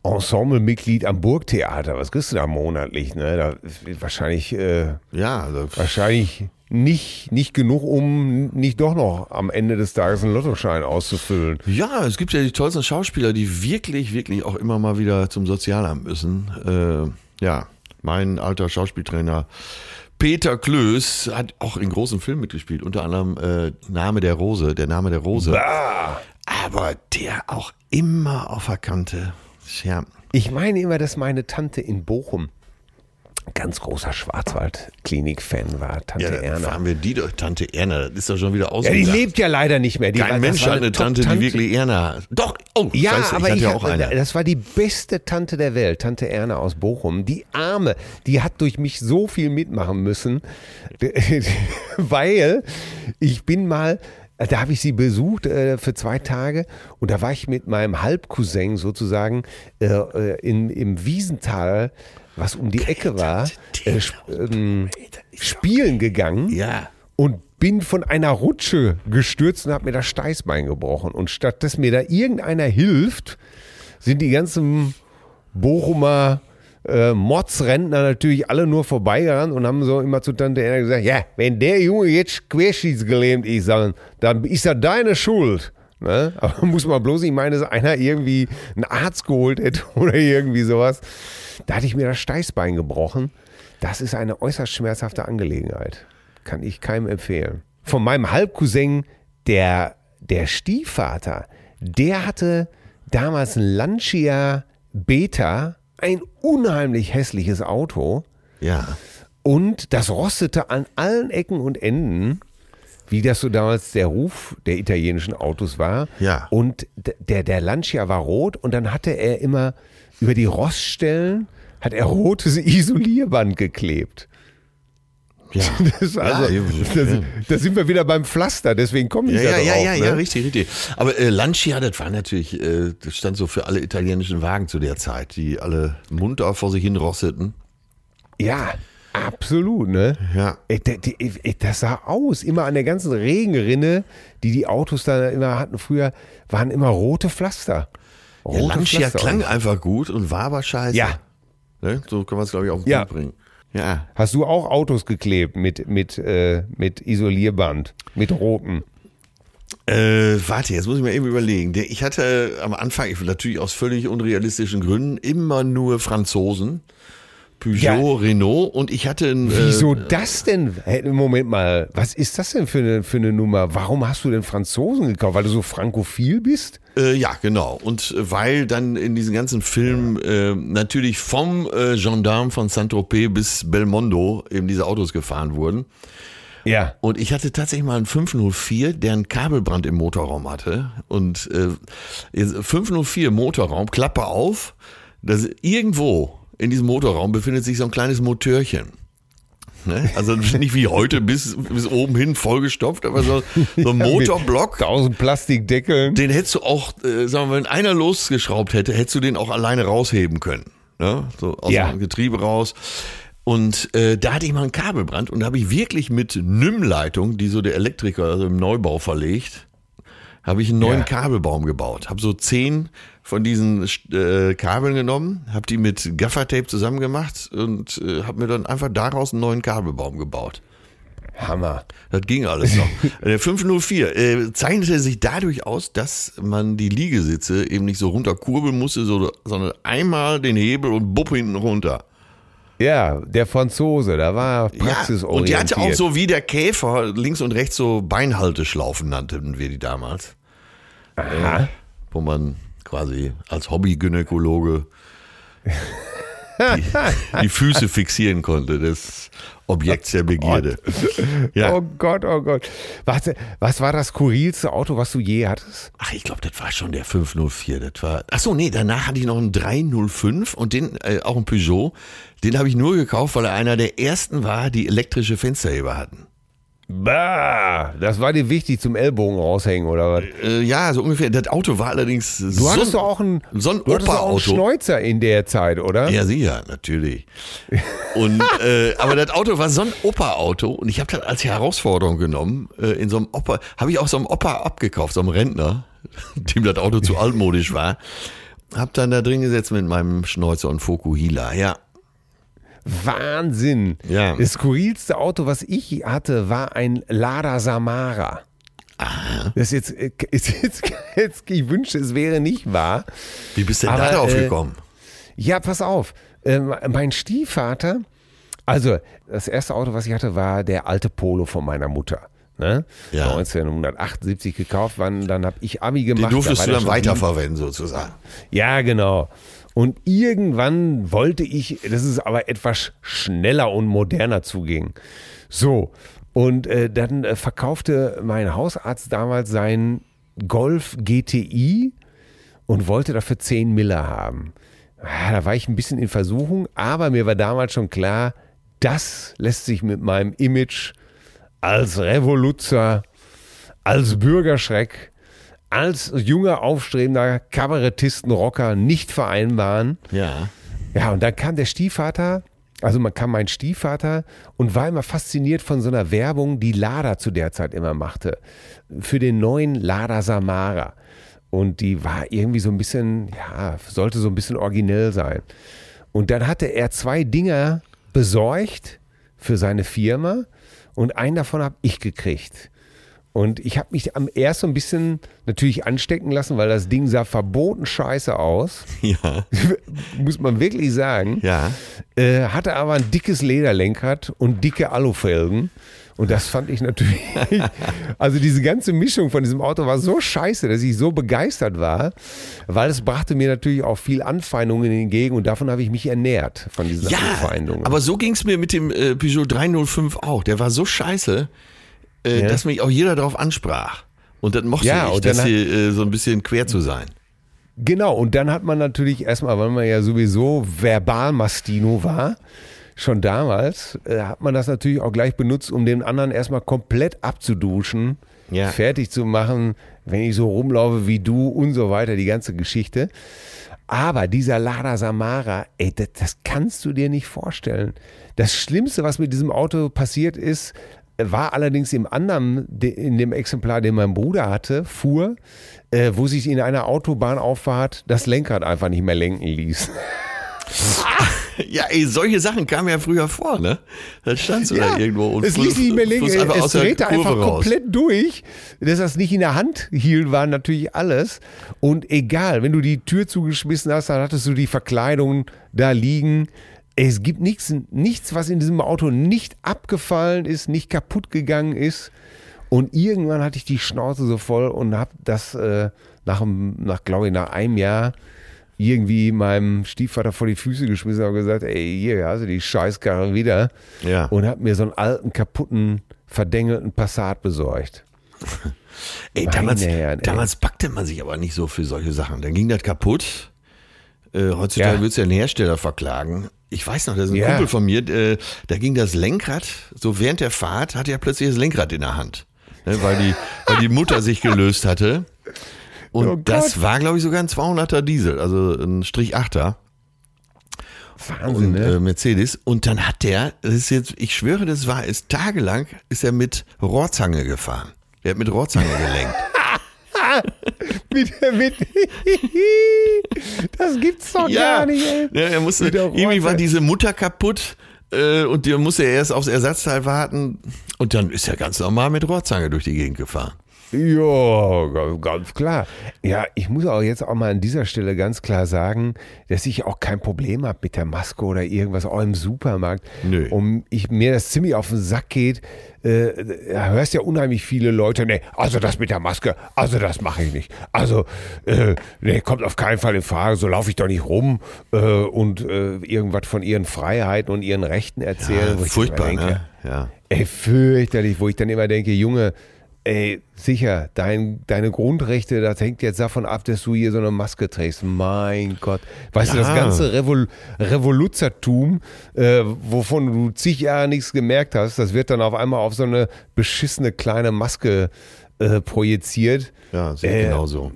Ensemblemitglied am Burgtheater? Was kriegst du da monatlich? Ne? Da, wahrscheinlich, äh, Ja, also, wahrscheinlich nicht, nicht genug, um nicht doch noch am Ende des Tages einen Lottoschein auszufüllen. Ja, es gibt ja die tollsten Schauspieler, die wirklich, wirklich auch immer mal wieder zum Sozialamt müssen. Äh, ja, mein alter Schauspieltrainer Peter Klöß hat auch in großen Filmen mitgespielt, unter anderem äh, Name der Rose, der Name der Rose. Aber der auch immer auf der Kante. Ja, Ich meine immer, dass meine Tante in Bochum ganz großer Schwarzwald-Klinik-Fan war, Tante ja Erna. fahren wir die doch, Tante Erna, das ist doch schon wieder Ja, die lebt ja leider nicht mehr. Die war- Kein das Mensch war hat eine Tante, die wirklich Erna. Doch, oh, Ja, scheiße, aber ich hatte ich ja auch eine. das war die beste Tante der Welt, Tante Erna aus Bochum. Die Arme, die hat durch mich so viel mitmachen müssen, weil ich bin mal, da habe ich sie besucht äh, für zwei Tage und da war ich mit meinem Halbcousin sozusagen äh, äh, in, im Wiesental, was um die Ecke war, äh, ähm, spielen gegangen Ja. und bin von einer Rutsche gestürzt und habe mir das Steißbein gebrochen. Und statt dass mir da irgendeiner hilft, sind die ganzen Bochumer äh, Motzrentner natürlich alle nur vorbeigerannt und haben so immer zu Tante Erna gesagt, ja, wenn der Junge jetzt querschiedsgelähmt ist, dann, dann ist das deine Schuld. Ne? Aber muss man bloß nicht meinen, dass einer irgendwie einen Arzt geholt hätte oder irgendwie sowas. Da hatte ich mir das Steißbein gebrochen. Das ist eine äußerst schmerzhafte Angelegenheit. Kann ich keinem empfehlen. Von meinem Halbcousin, der, der Stiefvater, der hatte damals ein Lancia Beta, ein unheimlich hässliches Auto. Ja. Und das rostete an allen Ecken und Enden, wie das so damals der Ruf der italienischen Autos war. Ja. Und der, der Lancia war rot und dann hatte er immer über die Roststellen hat er rotes Isolierband geklebt. Ja. Das, also, ja, ja. da sind wir wieder beim Pflaster, deswegen kommen die Ja, da ja, ja, drauf, ja, ne? ja, richtig, richtig. Aber äh, Lancia, das war natürlich, äh, das stand so für alle italienischen Wagen zu der Zeit, die alle munter vor sich hin rosteten. Ja, absolut, ne? Ja. Das sah aus, immer an der ganzen Regenrinne, die die Autos da immer hatten früher, waren immer rote Pflaster. Ja, Rote Lancia Pflaster. klang einfach gut und war aber scheiße. Ja. Ne? So kann man es, glaube ich, auf den Ja. Punkt bringen. Ja. Hast du auch Autos geklebt mit, mit, äh, mit Isolierband, mit roten? Äh, warte, jetzt muss ich mir eben überlegen. Ich hatte am Anfang, ich, natürlich aus völlig unrealistischen Gründen, immer nur Franzosen. Peugeot, Ja. Renault und ich hatte ein. Wieso Äh, das denn? Moment mal, was ist das denn für eine, für eine Nummer? Warum hast du denn Franzosen gekauft? Weil du so frankophil bist? Äh, ja, genau. Und äh, weil dann in diesen ganzen Filmen äh, natürlich vom äh, Gendarme von Saint-Tropez bis Belmondo eben diese Autos gefahren wurden. Ja. Und ich hatte tatsächlich mal einen 504, der einen Kabelbrand im Motorraum hatte. Und äh, jetzt 504 Motorraum, Klappe auf. Das, irgendwo in diesem Motorraum befindet sich so ein kleines Motörchen. Ne? Also nicht wie heute bis, bis oben hin vollgestopft, aber so, so ein Motorblock. Tausend Plastikdeckeln. Den hättest du auch, äh, sagen wir, wenn einer losgeschraubt hätte, hättest du den auch alleine rausheben können. Ne? So aus Ja. dem Getriebe raus. Und äh, da hatte ich mal einen Kabelbrand und da habe ich wirklich mit NIM-Leitung, die so der Elektriker also im Neubau verlegt, habe ich einen neuen Ja. Kabelbaum gebaut. Habe so zehn von diesen äh, Kabeln genommen, habe die mit Gaffertape zusammengemacht und äh, habe mir dann einfach daraus einen neuen Kabelbaum gebaut. Hammer. Das ging alles noch. Der 504 äh, zeichnete sich dadurch aus, dass man die Liegesitze eben nicht so runterkurbeln musste, so, sondern einmal den Hebel und bupp hinten runter. Ja, der Franzose, da war Ja, praxisorientiert. und die hatte auch so wie der Käfer links und rechts so Beinhalteschlaufen nannten wir die damals. Aha. wo man quasi als Hobbygynäkologe die, die Füße fixieren konnte des Objekts der Begierde. Ja. Oh Gott, oh Gott. Warte, was war das skurrilste Auto, was du je hattest? Ach, ich glaube, das war schon der 504. Das war. Ach so, nee, danach hatte ich noch einen 305 und den äh, auch einen Peugeot. Den habe ich nur gekauft, weil er einer der ersten war, die elektrische Fensterheber hatten. Bah, das war dir wichtig zum Ellbogen raushängen oder was? Äh, ja, so ungefähr. Das Auto war allerdings Du hattest doch auch ein, so ein du hattest auch einen Opa-Auto. Schneuzer in der Zeit, oder? Ja, sicher, natürlich. Und äh, aber das Auto war so ein Opa-Auto und ich habe das als Herausforderung genommen. Äh, in so einem Opa, habe ich auch so einem Opa abgekauft, so einem Rentner, dem das Auto zu altmodisch war. Hab dann da drin gesetzt mit meinem Schnäuzer und Fokuhila. Ja, Wahnsinn. Ja. Das skurrilste Auto, was ich hatte, war ein Lada Samara. Das ist jetzt, äh, ist jetzt, jetzt, ich wünschte, es wäre nicht wahr. wie bist du denn da drauf äh, gekommen? Ja, pass auf. Ähm, mein Stiefvater, also das erste Auto, was ich hatte, war der alte Polo von meiner Mutter. Ne? Ja. 1978 gekauft, wann, dann habe ich Abi gemacht. durftest da du dann weiterverwenden sozusagen. Ja, genau. Und irgendwann wollte ich, dass es aber etwas schneller und moderner zuging. So, und äh, dann äh, verkaufte mein Hausarzt damals seinen Golf GTI und wollte dafür 10 Miller haben. Ah, Da war ich ein bisschen in Versuchung, aber mir war damals schon klar, das lässt sich mit meinem Image als Revoluzer, als Bürgerschreck, als junger, aufstrebender Kabarettisten-Rocker nicht vereinbaren. Ja. Ja, und dann kam der Stiefvater, also man kam mein Stiefvater und war immer fasziniert von so einer Werbung, die Lada zu der Zeit immer machte. Für den neuen Lada Samara. Und die war irgendwie so ein bisschen, ja, sollte so ein bisschen originell sein. Und dann hatte er zwei Dinger besorgt für seine Firma und einen davon habe ich gekriegt. Und ich habe mich am erst so ein bisschen natürlich anstecken lassen, weil das Ding sah verboten scheiße aus. Ja. Muss man wirklich sagen. Ja. Äh, hatte aber ein dickes Lederlenkrad und dicke Alufelgen. Und das fand ich natürlich. also diese ganze Mischung von diesem Auto war so scheiße, dass ich so begeistert war, weil es brachte mir natürlich auch viel Anfeindungen entgegen und davon habe ich mich ernährt, von diesen Ja, Anfeindungen. aber so ging es mir mit dem äh, Peugeot 305 auch. Der war so scheiße, äh, Ja. dass mich auch jeder darauf ansprach. Und das mochte Ja, ich, und dass hier äh, so ein bisschen quer zu sein. Genau, und dann hat man natürlich erstmal, weil man ja sowieso Verbalmastino war, schon damals, äh, hat man das natürlich auch gleich benutzt, um den anderen erstmal komplett abzuduschen, Ja. fertig zu machen, wenn ich so rumlaufe wie du und so weiter, die ganze Geschichte. Aber dieser Lada Samara, ey, das, das kannst du dir nicht vorstellen. Das Schlimmste, was mit diesem Auto passiert ist, war allerdings im anderen, de- in dem Exemplar, den mein Bruder hatte, fuhr, äh, wo sich in einer Autobahnauffahrt das Lenkrad einfach nicht mehr lenken ließ. Ja, ey, solche Sachen kamen ja früher vor, ne? Da standst du da irgendwo und es ließ sich nicht mehr lenken, es drehte einfach raus. komplett durch. Dass das nicht in der Hand hielt, war natürlich alles. Und egal, wenn du die Tür zugeschmissen hast, dann hattest du die Verkleidung da liegen. Es gibt nichts, nichts, was in diesem Auto nicht abgefallen ist, nicht kaputt gegangen ist. Und irgendwann hatte ich die Schnauze so voll und habe das äh, nach, einem- nach glaube ich, nach einem Jahr irgendwie meinem Stiefvater vor die Füße geschmissen und gesagt, ey, hier hast du die Scheißkarre wieder. Ja. Und habe mir so einen alten, kaputten, verdengelten Passat besorgt. Ey, Meine damals, Herren, ey. damals packte man sich aber nicht so für solche Sachen. Dann ging das kaputt. Äh, heutzutage Ja. würdest du ja den Hersteller verklagen. Ich weiß noch, das ist ein Ja. Kumpel von mir, äh, da ging das Lenkrad, so während der Fahrt hatte er plötzlich das Lenkrad in der Hand. Ne, weil, die, weil die Mutter sich gelöst hatte. Und Oh das war, glaube ich, sogar ein 200er Diesel, also ein Strich 8er. Wahnsinn, und, ne? äh, Mercedes. Und dann hat der, das ist jetzt, ich schwöre, das war es, tagelang ist er mit Rohrzange gefahren. Der hat mit Rohrzange gelenkt. Mit, mit, das gibt's doch Ja, gar nicht, ey. ja er musste, irgendwie war diese Mutter kaputt äh, und der musste erst aufs Ersatzteil warten und dann ist er ganz normal mit Rohrzange durch die Gegend gefahren. Ja, ga- ganz klar. Ja, ich muss auch jetzt auch mal an dieser Stelle ganz klar sagen, dass ich auch kein Problem habe mit der Maske oder irgendwas, auch im Supermarkt. Nö. Um ich, mir das ziemlich auf den Sack geht, äh, hörst ja unheimlich viele Leute, nee, also das mit der Maske, also das mache ich nicht. Also, äh, nee, kommt auf keinen Fall in Frage, so laufe ich doch nicht rum äh, und äh, irgendwas von ihren Freiheiten und ihren Rechten erzählen. wo ich furchtbar, denke, ne? Ja. Ey, fürchterlich, wo ich dann immer denke, Junge, ey, sicher, dein, deine Grundrechte, das hängt jetzt davon ab, dass du hier so eine Maske trägst. Mein Gott. Weißt du, das Ja. ganze Revol Revoluzertum, äh, wovon du zig Jahre nichts gemerkt hast, das wird dann auf einmal auf so eine beschissene kleine Maske äh, projiziert. Ja, sehe Äh, ich genauso.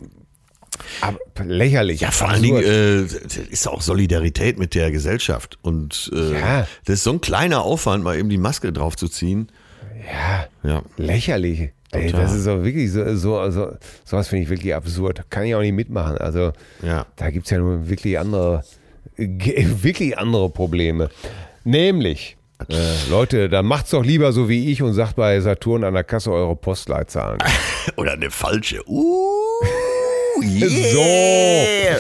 Aber lächerlich. Ja, vor allen Dingen äh, ist auch Solidarität mit der Gesellschaft. Und äh, Ja. das ist so ein kleiner Aufwand, mal eben die Maske draufzuziehen. ja. Ja. lächerlich. Ey, das ist doch wirklich so, so also, sowas finde ich wirklich absurd. Kann ich auch nicht mitmachen. Also Ja. da gibt es ja nur wirklich andere, wirklich andere Probleme. Nämlich, äh, Leute, dann macht's doch lieber so wie ich und sagt bei Saturn an der Kasse eure Postleitzahlen. Oder eine falsche. Uh, yeah.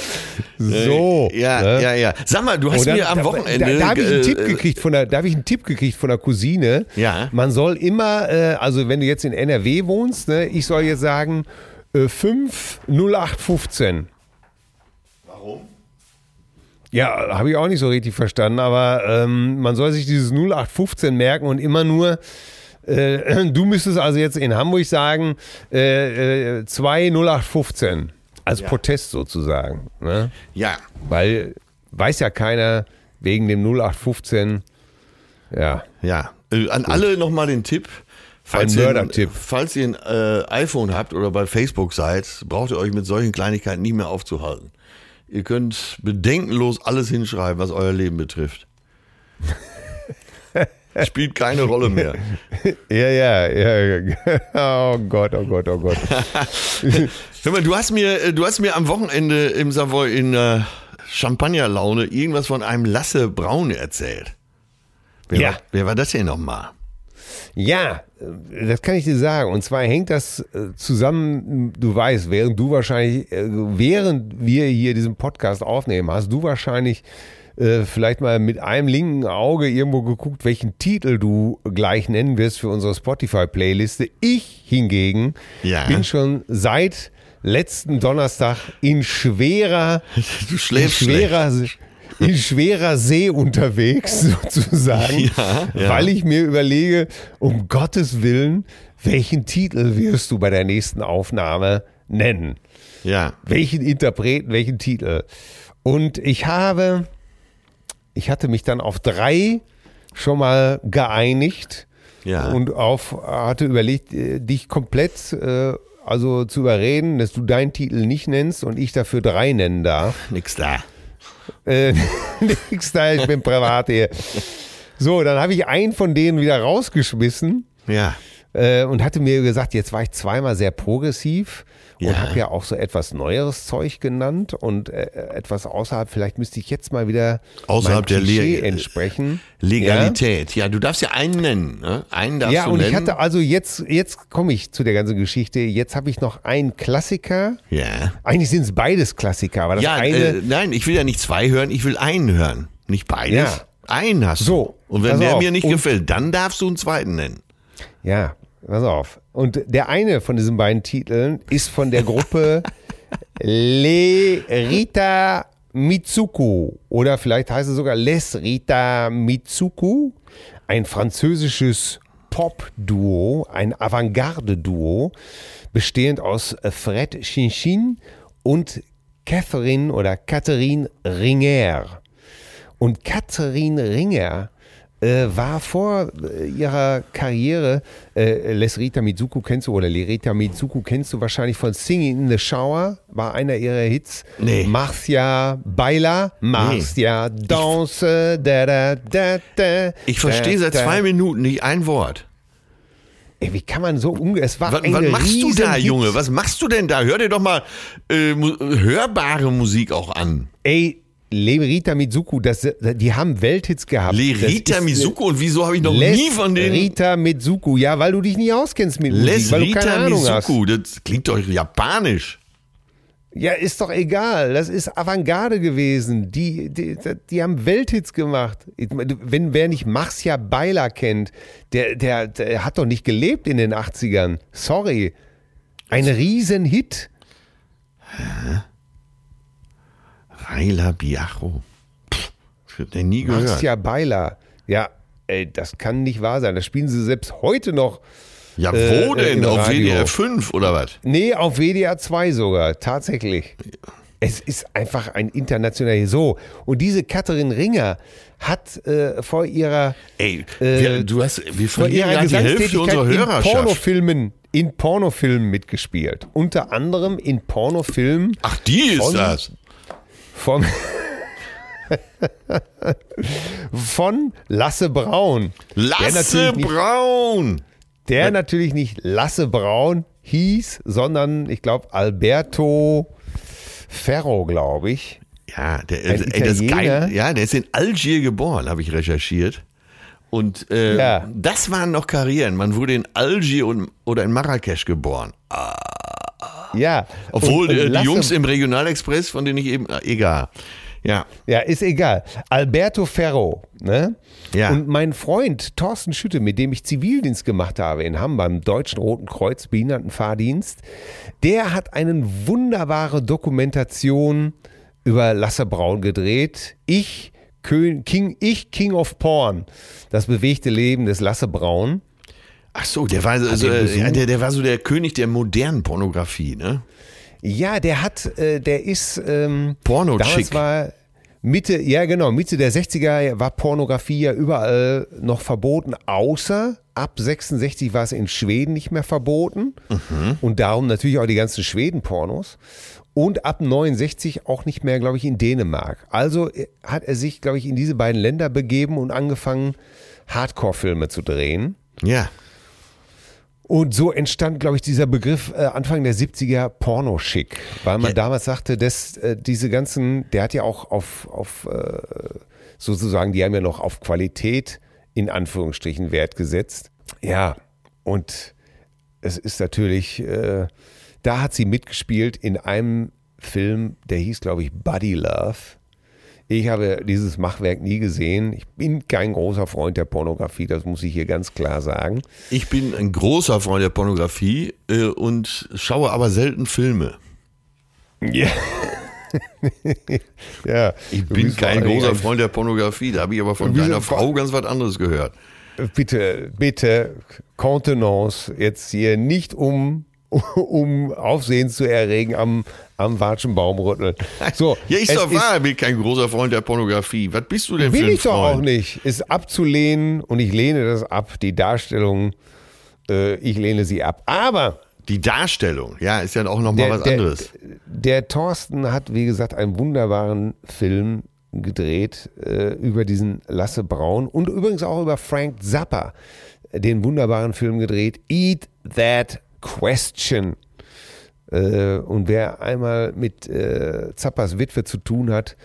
So. Ja, ne? ja, ja. Sag mal, du hast Und dann- mir am da- Wochenende. Da, da habe ich einen äh, Tipp äh, gekriegt von der, da habe ich einen Tipp gekriegt von der Cousine. Ja. Man soll immer, äh, also wenn du jetzt in NRW wohnst, ne, ich soll jetzt sagen äh, 50815. Warum? Ja, habe ich auch nicht so richtig verstanden, aber ähm, man soll sich dieses 0815 merken und immer nur, äh, du müsstest also jetzt in Hamburg sagen, äh, äh, 20815. Als Protest sozusagen. Ne? Ja. Weil weiß ja keiner wegen dem 0815. Ja. Ja. Äh, an alle nochmal den Tipp. Falls Ein ihr, Mördertipp. falls ihr ein äh, iPhone habt oder bei Facebook seid, braucht ihr euch mit solchen Kleinigkeiten nicht mehr aufzuhalten. Ihr könnt bedenkenlos alles hinschreiben, was euer Leben betrifft. Spielt keine Rolle mehr. Ja, ja, ja. Oh Gott, oh Gott, oh Gott. Hör mal, du hast mir, äh, du hast mir am Wochenende im Savoy in äh, Champagnerlaune irgendwas von einem Lasse Braun erzählt. Wer, Ja. war, wer war das denn nochmal? Ja, äh, das kann ich dir sagen. Und zwar hängt das äh, zusammen, du weißt, während du wahrscheinlich, äh, während wir hier diesen Podcast aufnehmen, hast du wahrscheinlich äh, vielleicht mal mit einem linken Auge irgendwo geguckt, welchen Titel du gleich nennen wirst für unsere Spotify-Playliste. Ich hingegen Ja. bin schon seit letzten Donnerstag in schwerer Du in schläfst schlecht. schwerer, in schwerer See unterwegs, sozusagen, Ja, ja. weil ich mir überlege, um Gottes Willen, welchen Titel wirst du bei der nächsten Aufnahme nennen? Ja. Welchen Interpreten, welchen Titel? Und ich habe, ich hatte mich dann auf drei schon mal geeinigt Ja. und auf, hatte überlegt, äh, dich komplett äh, also zu überreden, dass du deinen Titel nicht nennst und ich dafür drei nennen darf. Nix da. Äh, nix da, ich bin privat hier. So, dann habe ich einen von denen wieder rausgeschmissen Ja. Äh, und hatte mir gesagt, jetzt war ich zweimal sehr progressiv Ja. und habe ja auch so etwas neueres Zeug genannt und äh, etwas außerhalb, vielleicht müsste ich jetzt mal wieder Außerhalb der Le- entsprechen. Legalität. Ja? du darfst ja einen nennen. Ne? Einen darfst Ja, du und nennen. ich hatte also jetzt, jetzt komme ich zu der ganzen Geschichte. Jetzt habe ich noch einen Klassiker. ja. Eigentlich sind es beides Klassiker, aber das Ja, eine. äh, nein, ich will ja nicht zwei hören, ich will einen hören. Nicht beides. Ja. Einen hast du. So, Und wenn pass der auf. mir nicht Und- gefällt, dann darfst du einen zweiten nennen. Ja, pass auf. Und der eine von diesen beiden Titeln ist von der Gruppe Le Rita Mitsuku oder vielleicht heißt es sogar Les Rita Mitsuku, ein französisches Pop-Duo, ein Avantgarde-Duo, bestehend aus Fred Chinchin und Catherine oder Catherine Ringer. Und Catherine Ringer äh, war vor äh, ihrer Karriere, äh, Les Rita Mizuku kennst du, oder Lerita Mizuku kennst du wahrscheinlich von Singing in the Shower, war einer ihrer Hits. Nee. Marcia Baila, Marcia Danse, da da da da. Ich verstehe seit zwei Minuten nicht ein Wort. Ey, wie kann man so umgehen? Es war Was, eine was machst du da. Junge? Was machst du denn da? Hör dir doch mal äh, hörbare Musik auch an. Ey, Lerita Mizuku, das, die haben Welthits gehabt. Lerita Mizuko und wieso habe ich noch Les nie von denen... Rita Mizuku, ja, weil du dich nie auskennst mit Les Musik, weil du keine Rita Ahnung Mizuku, das klingt doch japanisch. hast. Ja, ist doch egal. Das ist Avantgarde gewesen. Die, die, die haben Welthits gemacht. Wenn wer nicht Marcia Beiler kennt, der, der, der hat doch nicht gelebt in den 80ern. Sorry. Ein Riesenhit. Raila Biacho. Pff, ich hab den nie gehört. Marcia Beiler. Ja, ey, das kann nicht wahr sein. Das spielen sie selbst heute noch. Ja, wo äh, denn? Auf Radio. WDR 5 oder was? Nee, auf WDR 2 sogar, tatsächlich. Es ist einfach ein internationaler. So, und diese Katharin Ringer hat äh, vor ihrer, Ey, Äh, du hast, wir vor verlieren gerade die Hälfte unserer in Hörerschaft. Pornofilmen, in Pornofilmen mitgespielt. Unter anderem in Pornofilmen Ach, die ist das. Vom von Lasse Braun. der Lasse natürlich nicht, Braun. der natürlich nicht Lasse Braun hieß, sondern ich glaube Alberto Ferro, glaube ich. Ja, der, Ein ey, das ist geil. Ja, der ist in Algier geboren, habe ich recherchiert. Und äh, Ja. das waren noch Karrieren. Man wurde in Algier und, oder in Marrakesch geboren. Ja. Obwohl Und- und äh, die Jungs im Regionalexpress, von denen ich eben, äh, egal. Ja, Ja, ist egal. Alberto Ferro, ne? Ja. Und mein Freund Thorsten Schütte, mit dem ich Zivildienst gemacht habe in Hamm beim Deutschen Roten Kreuz Behindertenfahrdienst, der hat eine wunderbare Dokumentation über Lasse Braun gedreht. Ich, King, ich, King of Porn. Das bewegte Leben des Lasse Braun. Ach so, der war, so, äh, der, der war so der König der modernen Pornografie, ne? Ja, der hat, äh, der ist ähm, Porno-Chick. damals war Mitte, ja genau, Mitte der 60er war Pornografie ja überall noch verboten, außer ab 66 war es in Schweden nicht mehr verboten und darum natürlich auch die ganzen Schweden-Pornos und ab 69 auch nicht mehr, glaube ich, in Dänemark. Also äh, hat er sich, glaube ich, in diese beiden Länder begeben und angefangen, Hardcore-Filme zu drehen. Ja. Und so entstand, glaube ich, dieser Begriff äh, Anfang der 70er Pornoschick, weil man Ja. damals sagte, dass äh, diese ganzen, der hat ja auch auf, auf äh, sozusagen, die haben ja noch auf Qualität in Anführungsstrichen Wert gesetzt. Ja, und es ist natürlich, äh, da hat sie mitgespielt in einem Film, der hieß, glaube ich, Buddy Love. Ich habe dieses Machwerk nie gesehen. Ich bin kein großer Freund der Pornografie, das muss ich hier ganz klar sagen. Ich bin ein großer Freund der Pornografie äh, und schaue aber selten Filme. Ja. ja. Ich bin kein großer Freund der Pornografie. Da habe ich aber von deiner Frau ganz was anderes gehört. Bitte, bitte, Kontenance, jetzt hier nicht um, um Aufsehen zu erregen am, am Watschenbaum rütteln. So, Ja, ist doch wahr, ich bin kein großer Freund der Pornografie. Was bist du denn für ein ich doch auch Freund? nicht. Ist abzulehnen und ich lehne das ab. Die Darstellung, äh, ich lehne sie ab. Aber Die Darstellung, ja, ist ja auch nochmal was der, anderes. der Thorsten hat, wie gesagt, einen wunderbaren Film gedreht äh, über diesen Lasse Braun und übrigens auch über Frank Zappa, den wunderbaren Film gedreht, Eat That Question. Äh, und wer einmal mit äh, Zappas Witwe zu tun hat,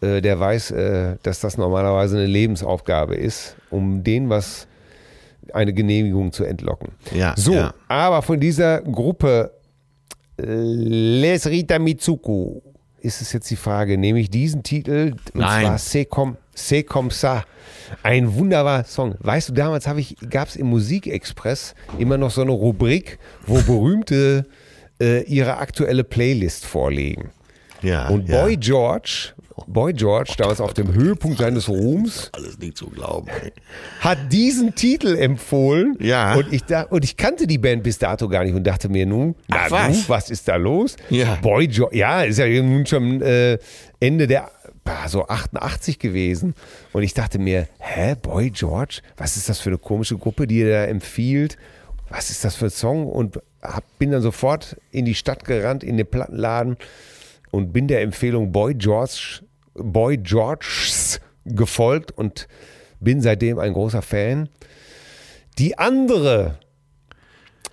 äh, der weiß, äh, dass das normalerweise eine Lebensaufgabe ist, um den was eine Genehmigung zu entlocken. Ja, so, ja. aber von dieser Gruppe äh, Les Rita Mitsuku ist es jetzt die Frage, nehme ich diesen Titel und Nein. zwar C'est comme, C'est comme ça. Ein wunderbarer Song. Weißt du, damals ich, gab es im Musikexpress immer noch so eine Rubrik, wo berühmte äh, ihre aktuelle Playlist vorlegen. Ja, Und ja. Boy George, Boy George, damals auf dem Höhepunkt seines Ruhms, Alles nicht zu glauben. Ey. hat diesen Titel empfohlen. Ja. Und ich, da, und ich kannte die Band bis dato gar nicht und dachte mir nun, na Ach, was? was? was ist da los? Ja. Boy George, ja, ist ja nun schon äh, Ende der, so 88 gewesen. Und ich dachte mir, hä, Boy George? Was ist das für eine komische Gruppe, die ihr da empfiehlt? Was ist das für ein Song? Und hab, bin dann sofort in die Stadt gerannt, in den Plattenladen und bin der Empfehlung Boy George, Boy Georges gefolgt und bin seitdem ein großer Fan. Die andere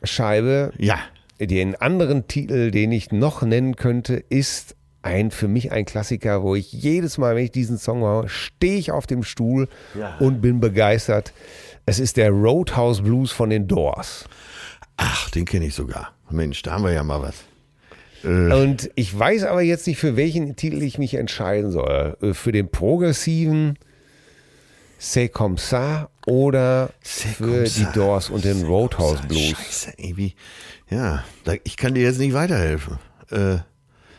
Scheibe. Ja. Den anderen Titel, den ich noch nennen könnte, ist ein für mich ein Klassiker, wo ich jedes Mal, wenn ich diesen Song höre, stehe ich auf dem Stuhl Ja. und bin begeistert. Es ist der Roadhouse Blues von den Doors. Ach, den kenne ich sogar. Mensch, da haben wir ja mal was. Und ich weiß aber jetzt nicht, für welchen Titel ich mich entscheiden soll. Äh, Für den progressiven C'est comme ça oder für die. Doors und den Roadhouse Blues. Scheiße, irgendwie. Ja, ich kann dir jetzt nicht weiterhelfen. Äh,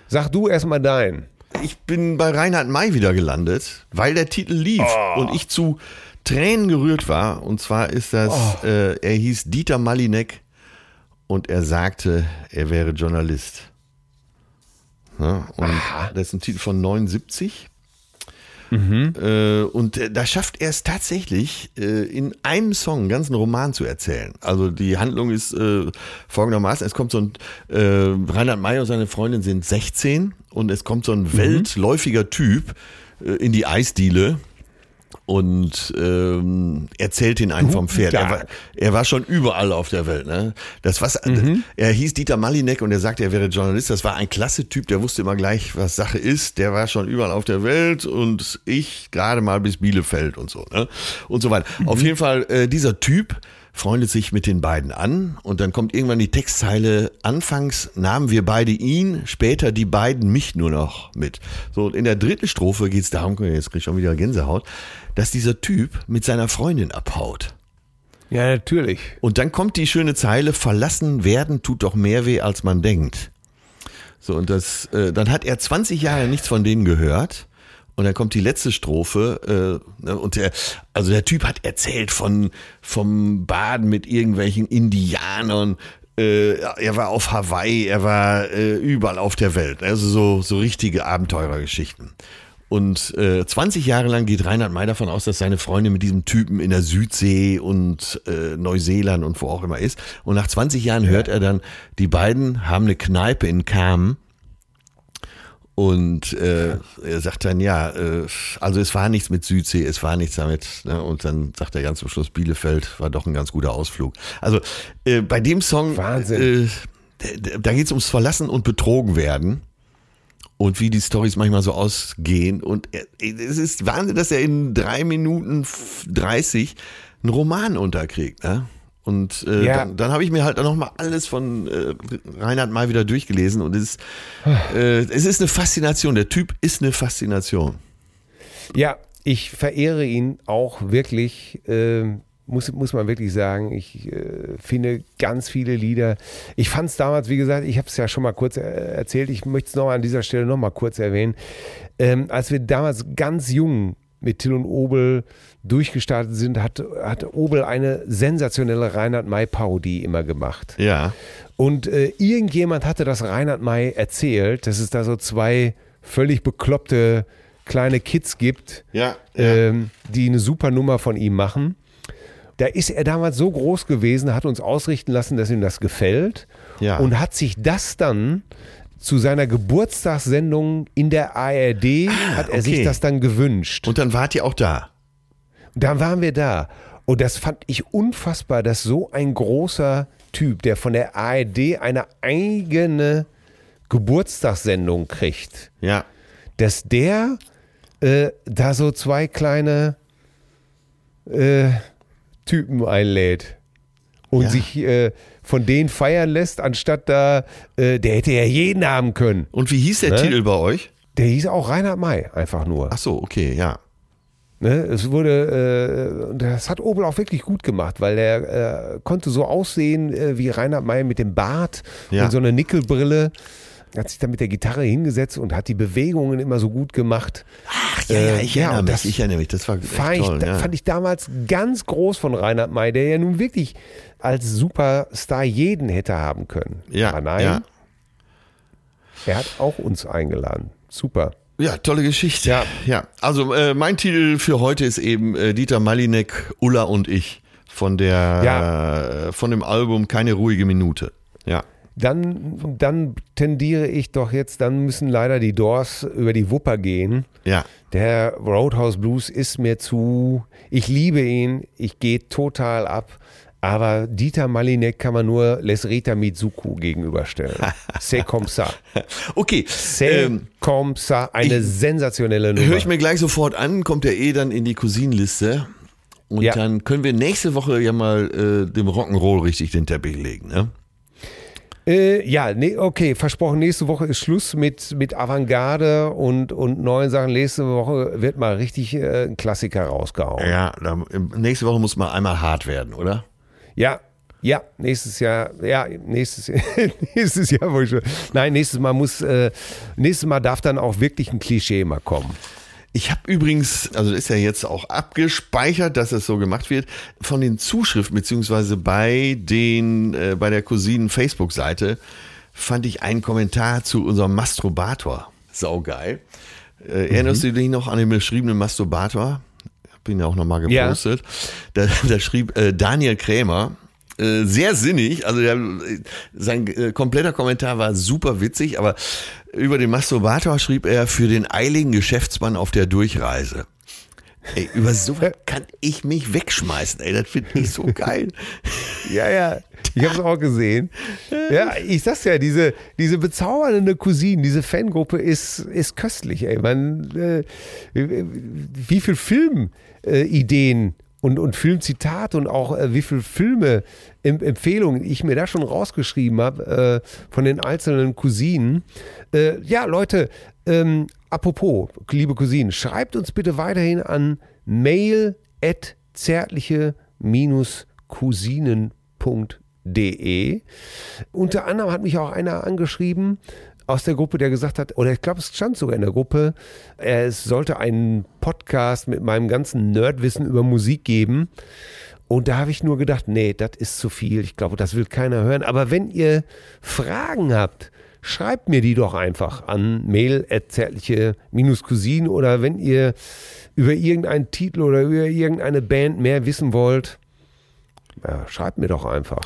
Sag du erstmal deinen. ich bin bei Reinhard May wieder gelandet, weil der Titel lief Oh. und ich zu Tränen gerührt war. Und zwar ist das, Oh. äh, er hieß Dieter Malinek und er sagte, er wäre Journalist. Ja, und das ist ein Titel von 79. Mhm. Äh, und äh, da schafft er es tatsächlich, äh, in einem Song einen ganzen Roman zu erzählen. Also die Handlung ist folgendermaßen, es kommt so ein, Reinhard May und seine Freundin sind 16 und es kommt so Mhm. ein weltläufiger Typ in die Eisdiele und ähm, erzählt ihn einen vom Pferd. Er war, er war schon überall auf der Welt. Ne? Das was, Er hieß Dieter Malinek und er sagte, er wäre Journalist. Das war ein klasse Typ, der wusste immer gleich, was Sache ist. Der war schon überall auf der Welt und ich gerade mal bis Bielefeld und so. Ne? Und so weiter. Auf jeden Fall, äh, dieser Typ freundet sich mit den beiden an und dann kommt irgendwann die Textzeile, anfangs nahmen wir beide ihn, später die beiden mich nur noch mit. So, und in der dritten Strophe geht es darum, jetzt krieg ich schon wieder Gänsehaut, dass dieser Typ mit seiner Freundin abhaut. Ja, natürlich. Und dann kommt die schöne Zeile, verlassen werden tut doch mehr weh, als man denkt. So, und das, äh, dann hat er 20 Jahre nichts von denen gehört. Und dann kommt die letzte Strophe, äh, ne, und der, also der Typ hat erzählt von, vom Baden mit irgendwelchen Indianern, äh, er war auf Hawaii, er war äh, überall auf der Welt. Also so, so richtige Abenteurergeschichten. Und äh, 20 Jahre lang geht Reinhard May davon aus, dass seine Freundin mit diesem Typen in der Südsee und äh, Neuseeland und wo auch immer ist. Und nach 20 Jahren hört er dann, die beiden haben eine Kneipe in Kam. Und äh, er sagt dann, ja, äh, also es war nichts mit Südsee, es war nichts damit. Ne? Und dann sagt er ganz zum Schluss, Bielefeld war doch ein ganz guter Ausflug. Also äh, bei dem Song, Wahnsinn. äh, da- da geht es ums Verlassen und Betrogen werden und wie die Stories manchmal so ausgehen. Und er, es ist Wahnsinn, dass er in drei Minuten 30 einen Roman unterkriegt. Ne? Und äh, Ja. dann, dann habe ich mir halt noch mal alles von äh, Reinhard mal wieder durchgelesen und es ist, äh, es ist eine Faszination. Der Typ ist eine Faszination. Ja, ich verehre ihn auch wirklich, ähm, muss, muss man wirklich sagen. Ich äh, finde ganz viele Lieder. Ich fand es damals, wie gesagt, ich habe es ja schon mal kurz äh, erzählt, ich möchte es noch an dieser Stelle noch mal kurz erwähnen. Ähm, als wir damals ganz jung mit Till und Obel durchgestartet sind, hat, hat Obel eine sensationelle Reinhard May-Parodie immer gemacht. Ja. Und äh, irgendjemand hatte das Reinhard May erzählt, dass es da so zwei völlig bekloppte kleine Kids gibt, Ja. ähm, die eine super Nummer von ihm machen. Da ist er damals so groß gewesen, hat uns ausrichten lassen, dass ihm das gefällt Ja. und hat sich das dann zu seiner Geburtstagssendung in der ARD, hat er sich okay. das dann gewünscht. Und dann wart ihr auch da. Und dann waren wir da. Und das fand ich unfassbar, dass so ein großer Typ, der von der ARD eine eigene Geburtstagssendung kriegt, Ja. dass der äh, da so zwei kleine äh, Typen einlädt und Ja. sich äh, von denen feiern lässt, anstatt da, äh, der hätte ja jeden haben können. Und wie hieß der Ne? Titel bei euch? Der hieß auch Reinhard May, einfach nur. Ach so, okay, ja. Ne, es wurde, äh, das hat Obel auch wirklich gut gemacht, weil er äh, konnte so aussehen äh, wie Reinhard May mit dem Bart Ja. und so einer Nickelbrille. Hat sich dann mit der Gitarre hingesetzt und hat die Bewegungen immer so gut gemacht. Ach ja, ja, Äh, ich ja, erinnere und mich, das ich erinnere mich. Das war echt Fand ich, toll. ja. fand ich damals ganz groß von Reinhard May, der ja nun wirklich als Superstar jeden hätte haben können. Ja, Aber nein, ja. er hat auch uns eingeladen. Super. Ja, tolle Geschichte. Ja. ja. Also äh, mein Titel für heute ist eben äh, Dieter Malinek, Ulla und ich von der Ja. äh, von dem Album Keine ruhige Minute. Ja. Dann, dann tendiere ich doch jetzt, dann müssen leider die Doors über die Wupper gehen. Ja. Der Roadhouse Blues ist mir zu, ich liebe ihn, ich gehe total ab, Aber Dieter Malinek kann man nur Lesrita Mitsuku gegenüberstellen. C'est comme ça. Okay, C'est ähm, comme ça. Eine sensationelle Nummer. höre ich mir gleich sofort an, kommt der eh dann in die Cousinenliste. Und Ja. dann können wir nächste Woche ja mal äh, dem Rock'n'Roll richtig den Teppich legen. Ne? Äh, ja, nee, okay, versprochen, nächste Woche ist Schluss mit, mit Avantgarde und, und neuen Sachen. Nächste Woche wird mal richtig äh, ein Klassiker rausgehauen. Ja, da, nächste Woche muss mal einmal hart werden, oder? Ja, ja, nächstes Jahr, ja, nächstes, nächstes Jahr, wo ich schon, nein, nächstes Mal muss, äh, nächstes Mal darf dann auch wirklich ein Klischee mal kommen. Ich habe übrigens, also ist ja jetzt auch abgespeichert, dass es so gemacht wird, von den Zuschriften beziehungsweise bei den äh, bei der Cousinen Facebook-Seite fand ich einen Kommentar zu unserem Masturbator. Saugeil. Äh, erinnerst du dich noch an den beschriebenen Masturbator? Hab ihn ja auch nochmal Ja. gepostet. Da, da schrieb äh, Daniel Krämer, äh, sehr sinnig, also der, äh, sein äh, kompletter Kommentar war super witzig, aber über den Masturbator schrieb er für den eiligen Geschäftsmann auf der Durchreise. Ey, über sowas kann ich mich wegschmeißen, ey, das finde ich so geil. Ja, ja, ich habe es auch gesehen. Ja, ich sag's ja, diese, diese bezaubernde Cousine, diese Fangruppe ist, ist köstlich, ey. Man, äh, wie viel Filmideen äh, Ideen und, und Filmzitate und auch äh, wie viel Filme, em Empfehlungen ich mir da schon rausgeschrieben habe äh, von den einzelnen Cousinen. Äh, ja, Leute, ähm, apropos, liebe Cousinen, schreibt uns bitte weiterhin an mail at zärtliche-cousinen.de. Unter anderem hat mich auch einer angeschrieben aus der Gruppe, der gesagt hat, oder ich glaube, es stand sogar in der Gruppe, es sollte einen Podcast mit meinem ganzen Nerdwissen über Musik geben. Und da habe ich nur gedacht, nee, das ist zu viel. Ich glaube, das will keiner hören. Aber wenn ihr Fragen habt, schreibt mir die doch einfach an mail zärtliche cousinen oder wenn ihr über irgendeinen Titel oder über irgendeine Band mehr wissen wollt, ja, schreibt mir doch einfach.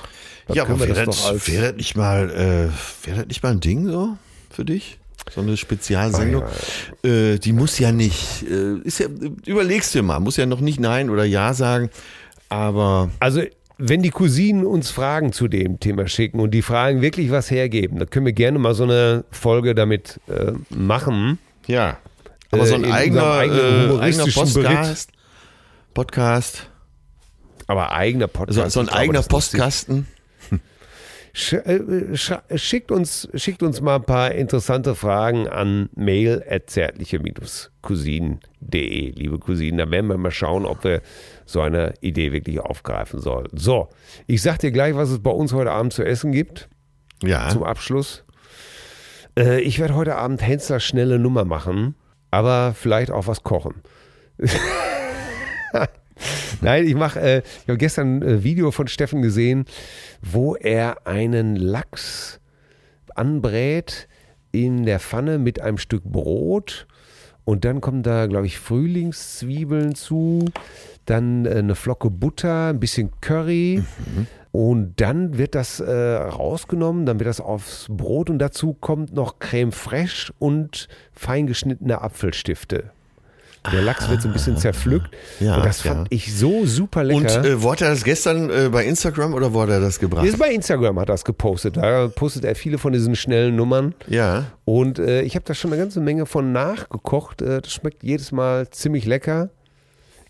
Dann ja, aber wäre das wär das nicht mal, äh, wäre das nicht mal ein Ding so für dich? So eine Spezialsendung. Oh äh, die muss ja nicht, äh, ist ja, überlegst dir mal, muss ja noch nicht Nein oder Ja sagen, aber Also, wenn die Cousinen uns Fragen zu dem Thema schicken und die Fragen wirklich was hergeben, dann können wir gerne mal so eine Folge damit äh, machen. ja. Aber Äh, so ein in eigener, eigenen äh, eigener Podcast, Podcast, Aber eigener Podcast. so, so ein eigener Postkasten. Sch äh, sch schickt, uns, schickt uns mal ein paar interessante Fragen an mail zärtliche-cousinen.de, liebe Cousinen. Da werden wir mal schauen, ob wir so eine Idee wirklich aufgreifen sollen. So, ich sag dir gleich, was es bei uns heute Abend zu essen gibt. Ja. zum Abschluss. Äh, ich werde heute Abend Hensler schnelle Nummer machen, aber vielleicht auch was kochen. Nein, ich mache, äh, ich habe gestern ein Video von Steffen gesehen, wo er einen Lachs anbrät in der Pfanne mit einem Stück Brot und dann kommen da, glaube ich, Frühlingszwiebeln zu, dann äh, eine Flocke Butter, ein bisschen Curry und dann wird das äh, rausgenommen, dann wird das aufs Brot und dazu kommt noch Creme fraiche und feingeschnittene Apfelstifte. Der Lachs wird so ein bisschen zerpflückt Ja, und das fand ja. ich so super Und lecker. äh, wo hat er das gestern äh, bei Instagram oder wo hat er das gebracht? ist bei Instagram hat er das gepostet. Da postet er viele von diesen schnellen Nummern. Ja. Und äh, ich habe da schon eine ganze Menge von nachgekocht. Äh, das schmeckt jedes Mal ziemlich lecker.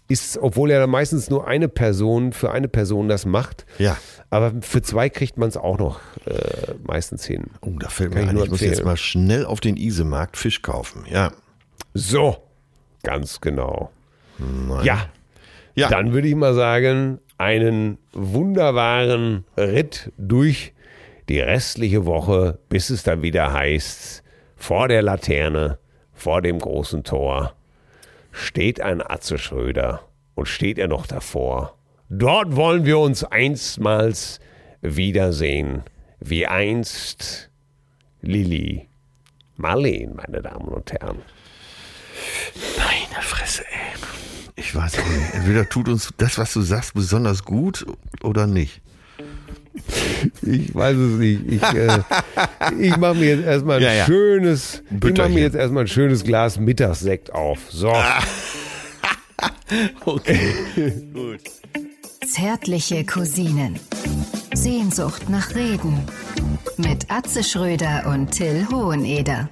Ist, obwohl er dann meistens nur eine Person für eine Person das macht. Ja. Aber für zwei kriegt man es auch noch äh, meistens hin. Oh, da fällt Kann mir ich ein, nur ich muss jetzt mal schnell auf den Isemarkt Fisch kaufen. Ja. So, ganz genau. Ja, Ja. dann würde ich mal sagen, einen wunderbaren Ritt durch die restliche Woche, bis es dann wieder heißt, vor der Laterne, vor dem großen Tor, steht ein Atze Schröder und steht er noch davor. Dort wollen wir uns einstmals wiedersehen, wie einst Lilly Marleen, meine Damen und Herren. Meine Fresse, ey. Ich weiß auch nicht. Entweder tut uns das, was du sagst, besonders gut oder nicht. Ich weiß es nicht. Ich, äh, ich mache mir jetzt erstmal ein Ja, ja. schönes, ich mache mir jetzt erstmal ein schönes Glas Mittagssekt auf. So. Okay. gut. Zärtliche Cousinen. Sehnsucht nach Reden. Mit Atze Schröder und Till Hoheneder.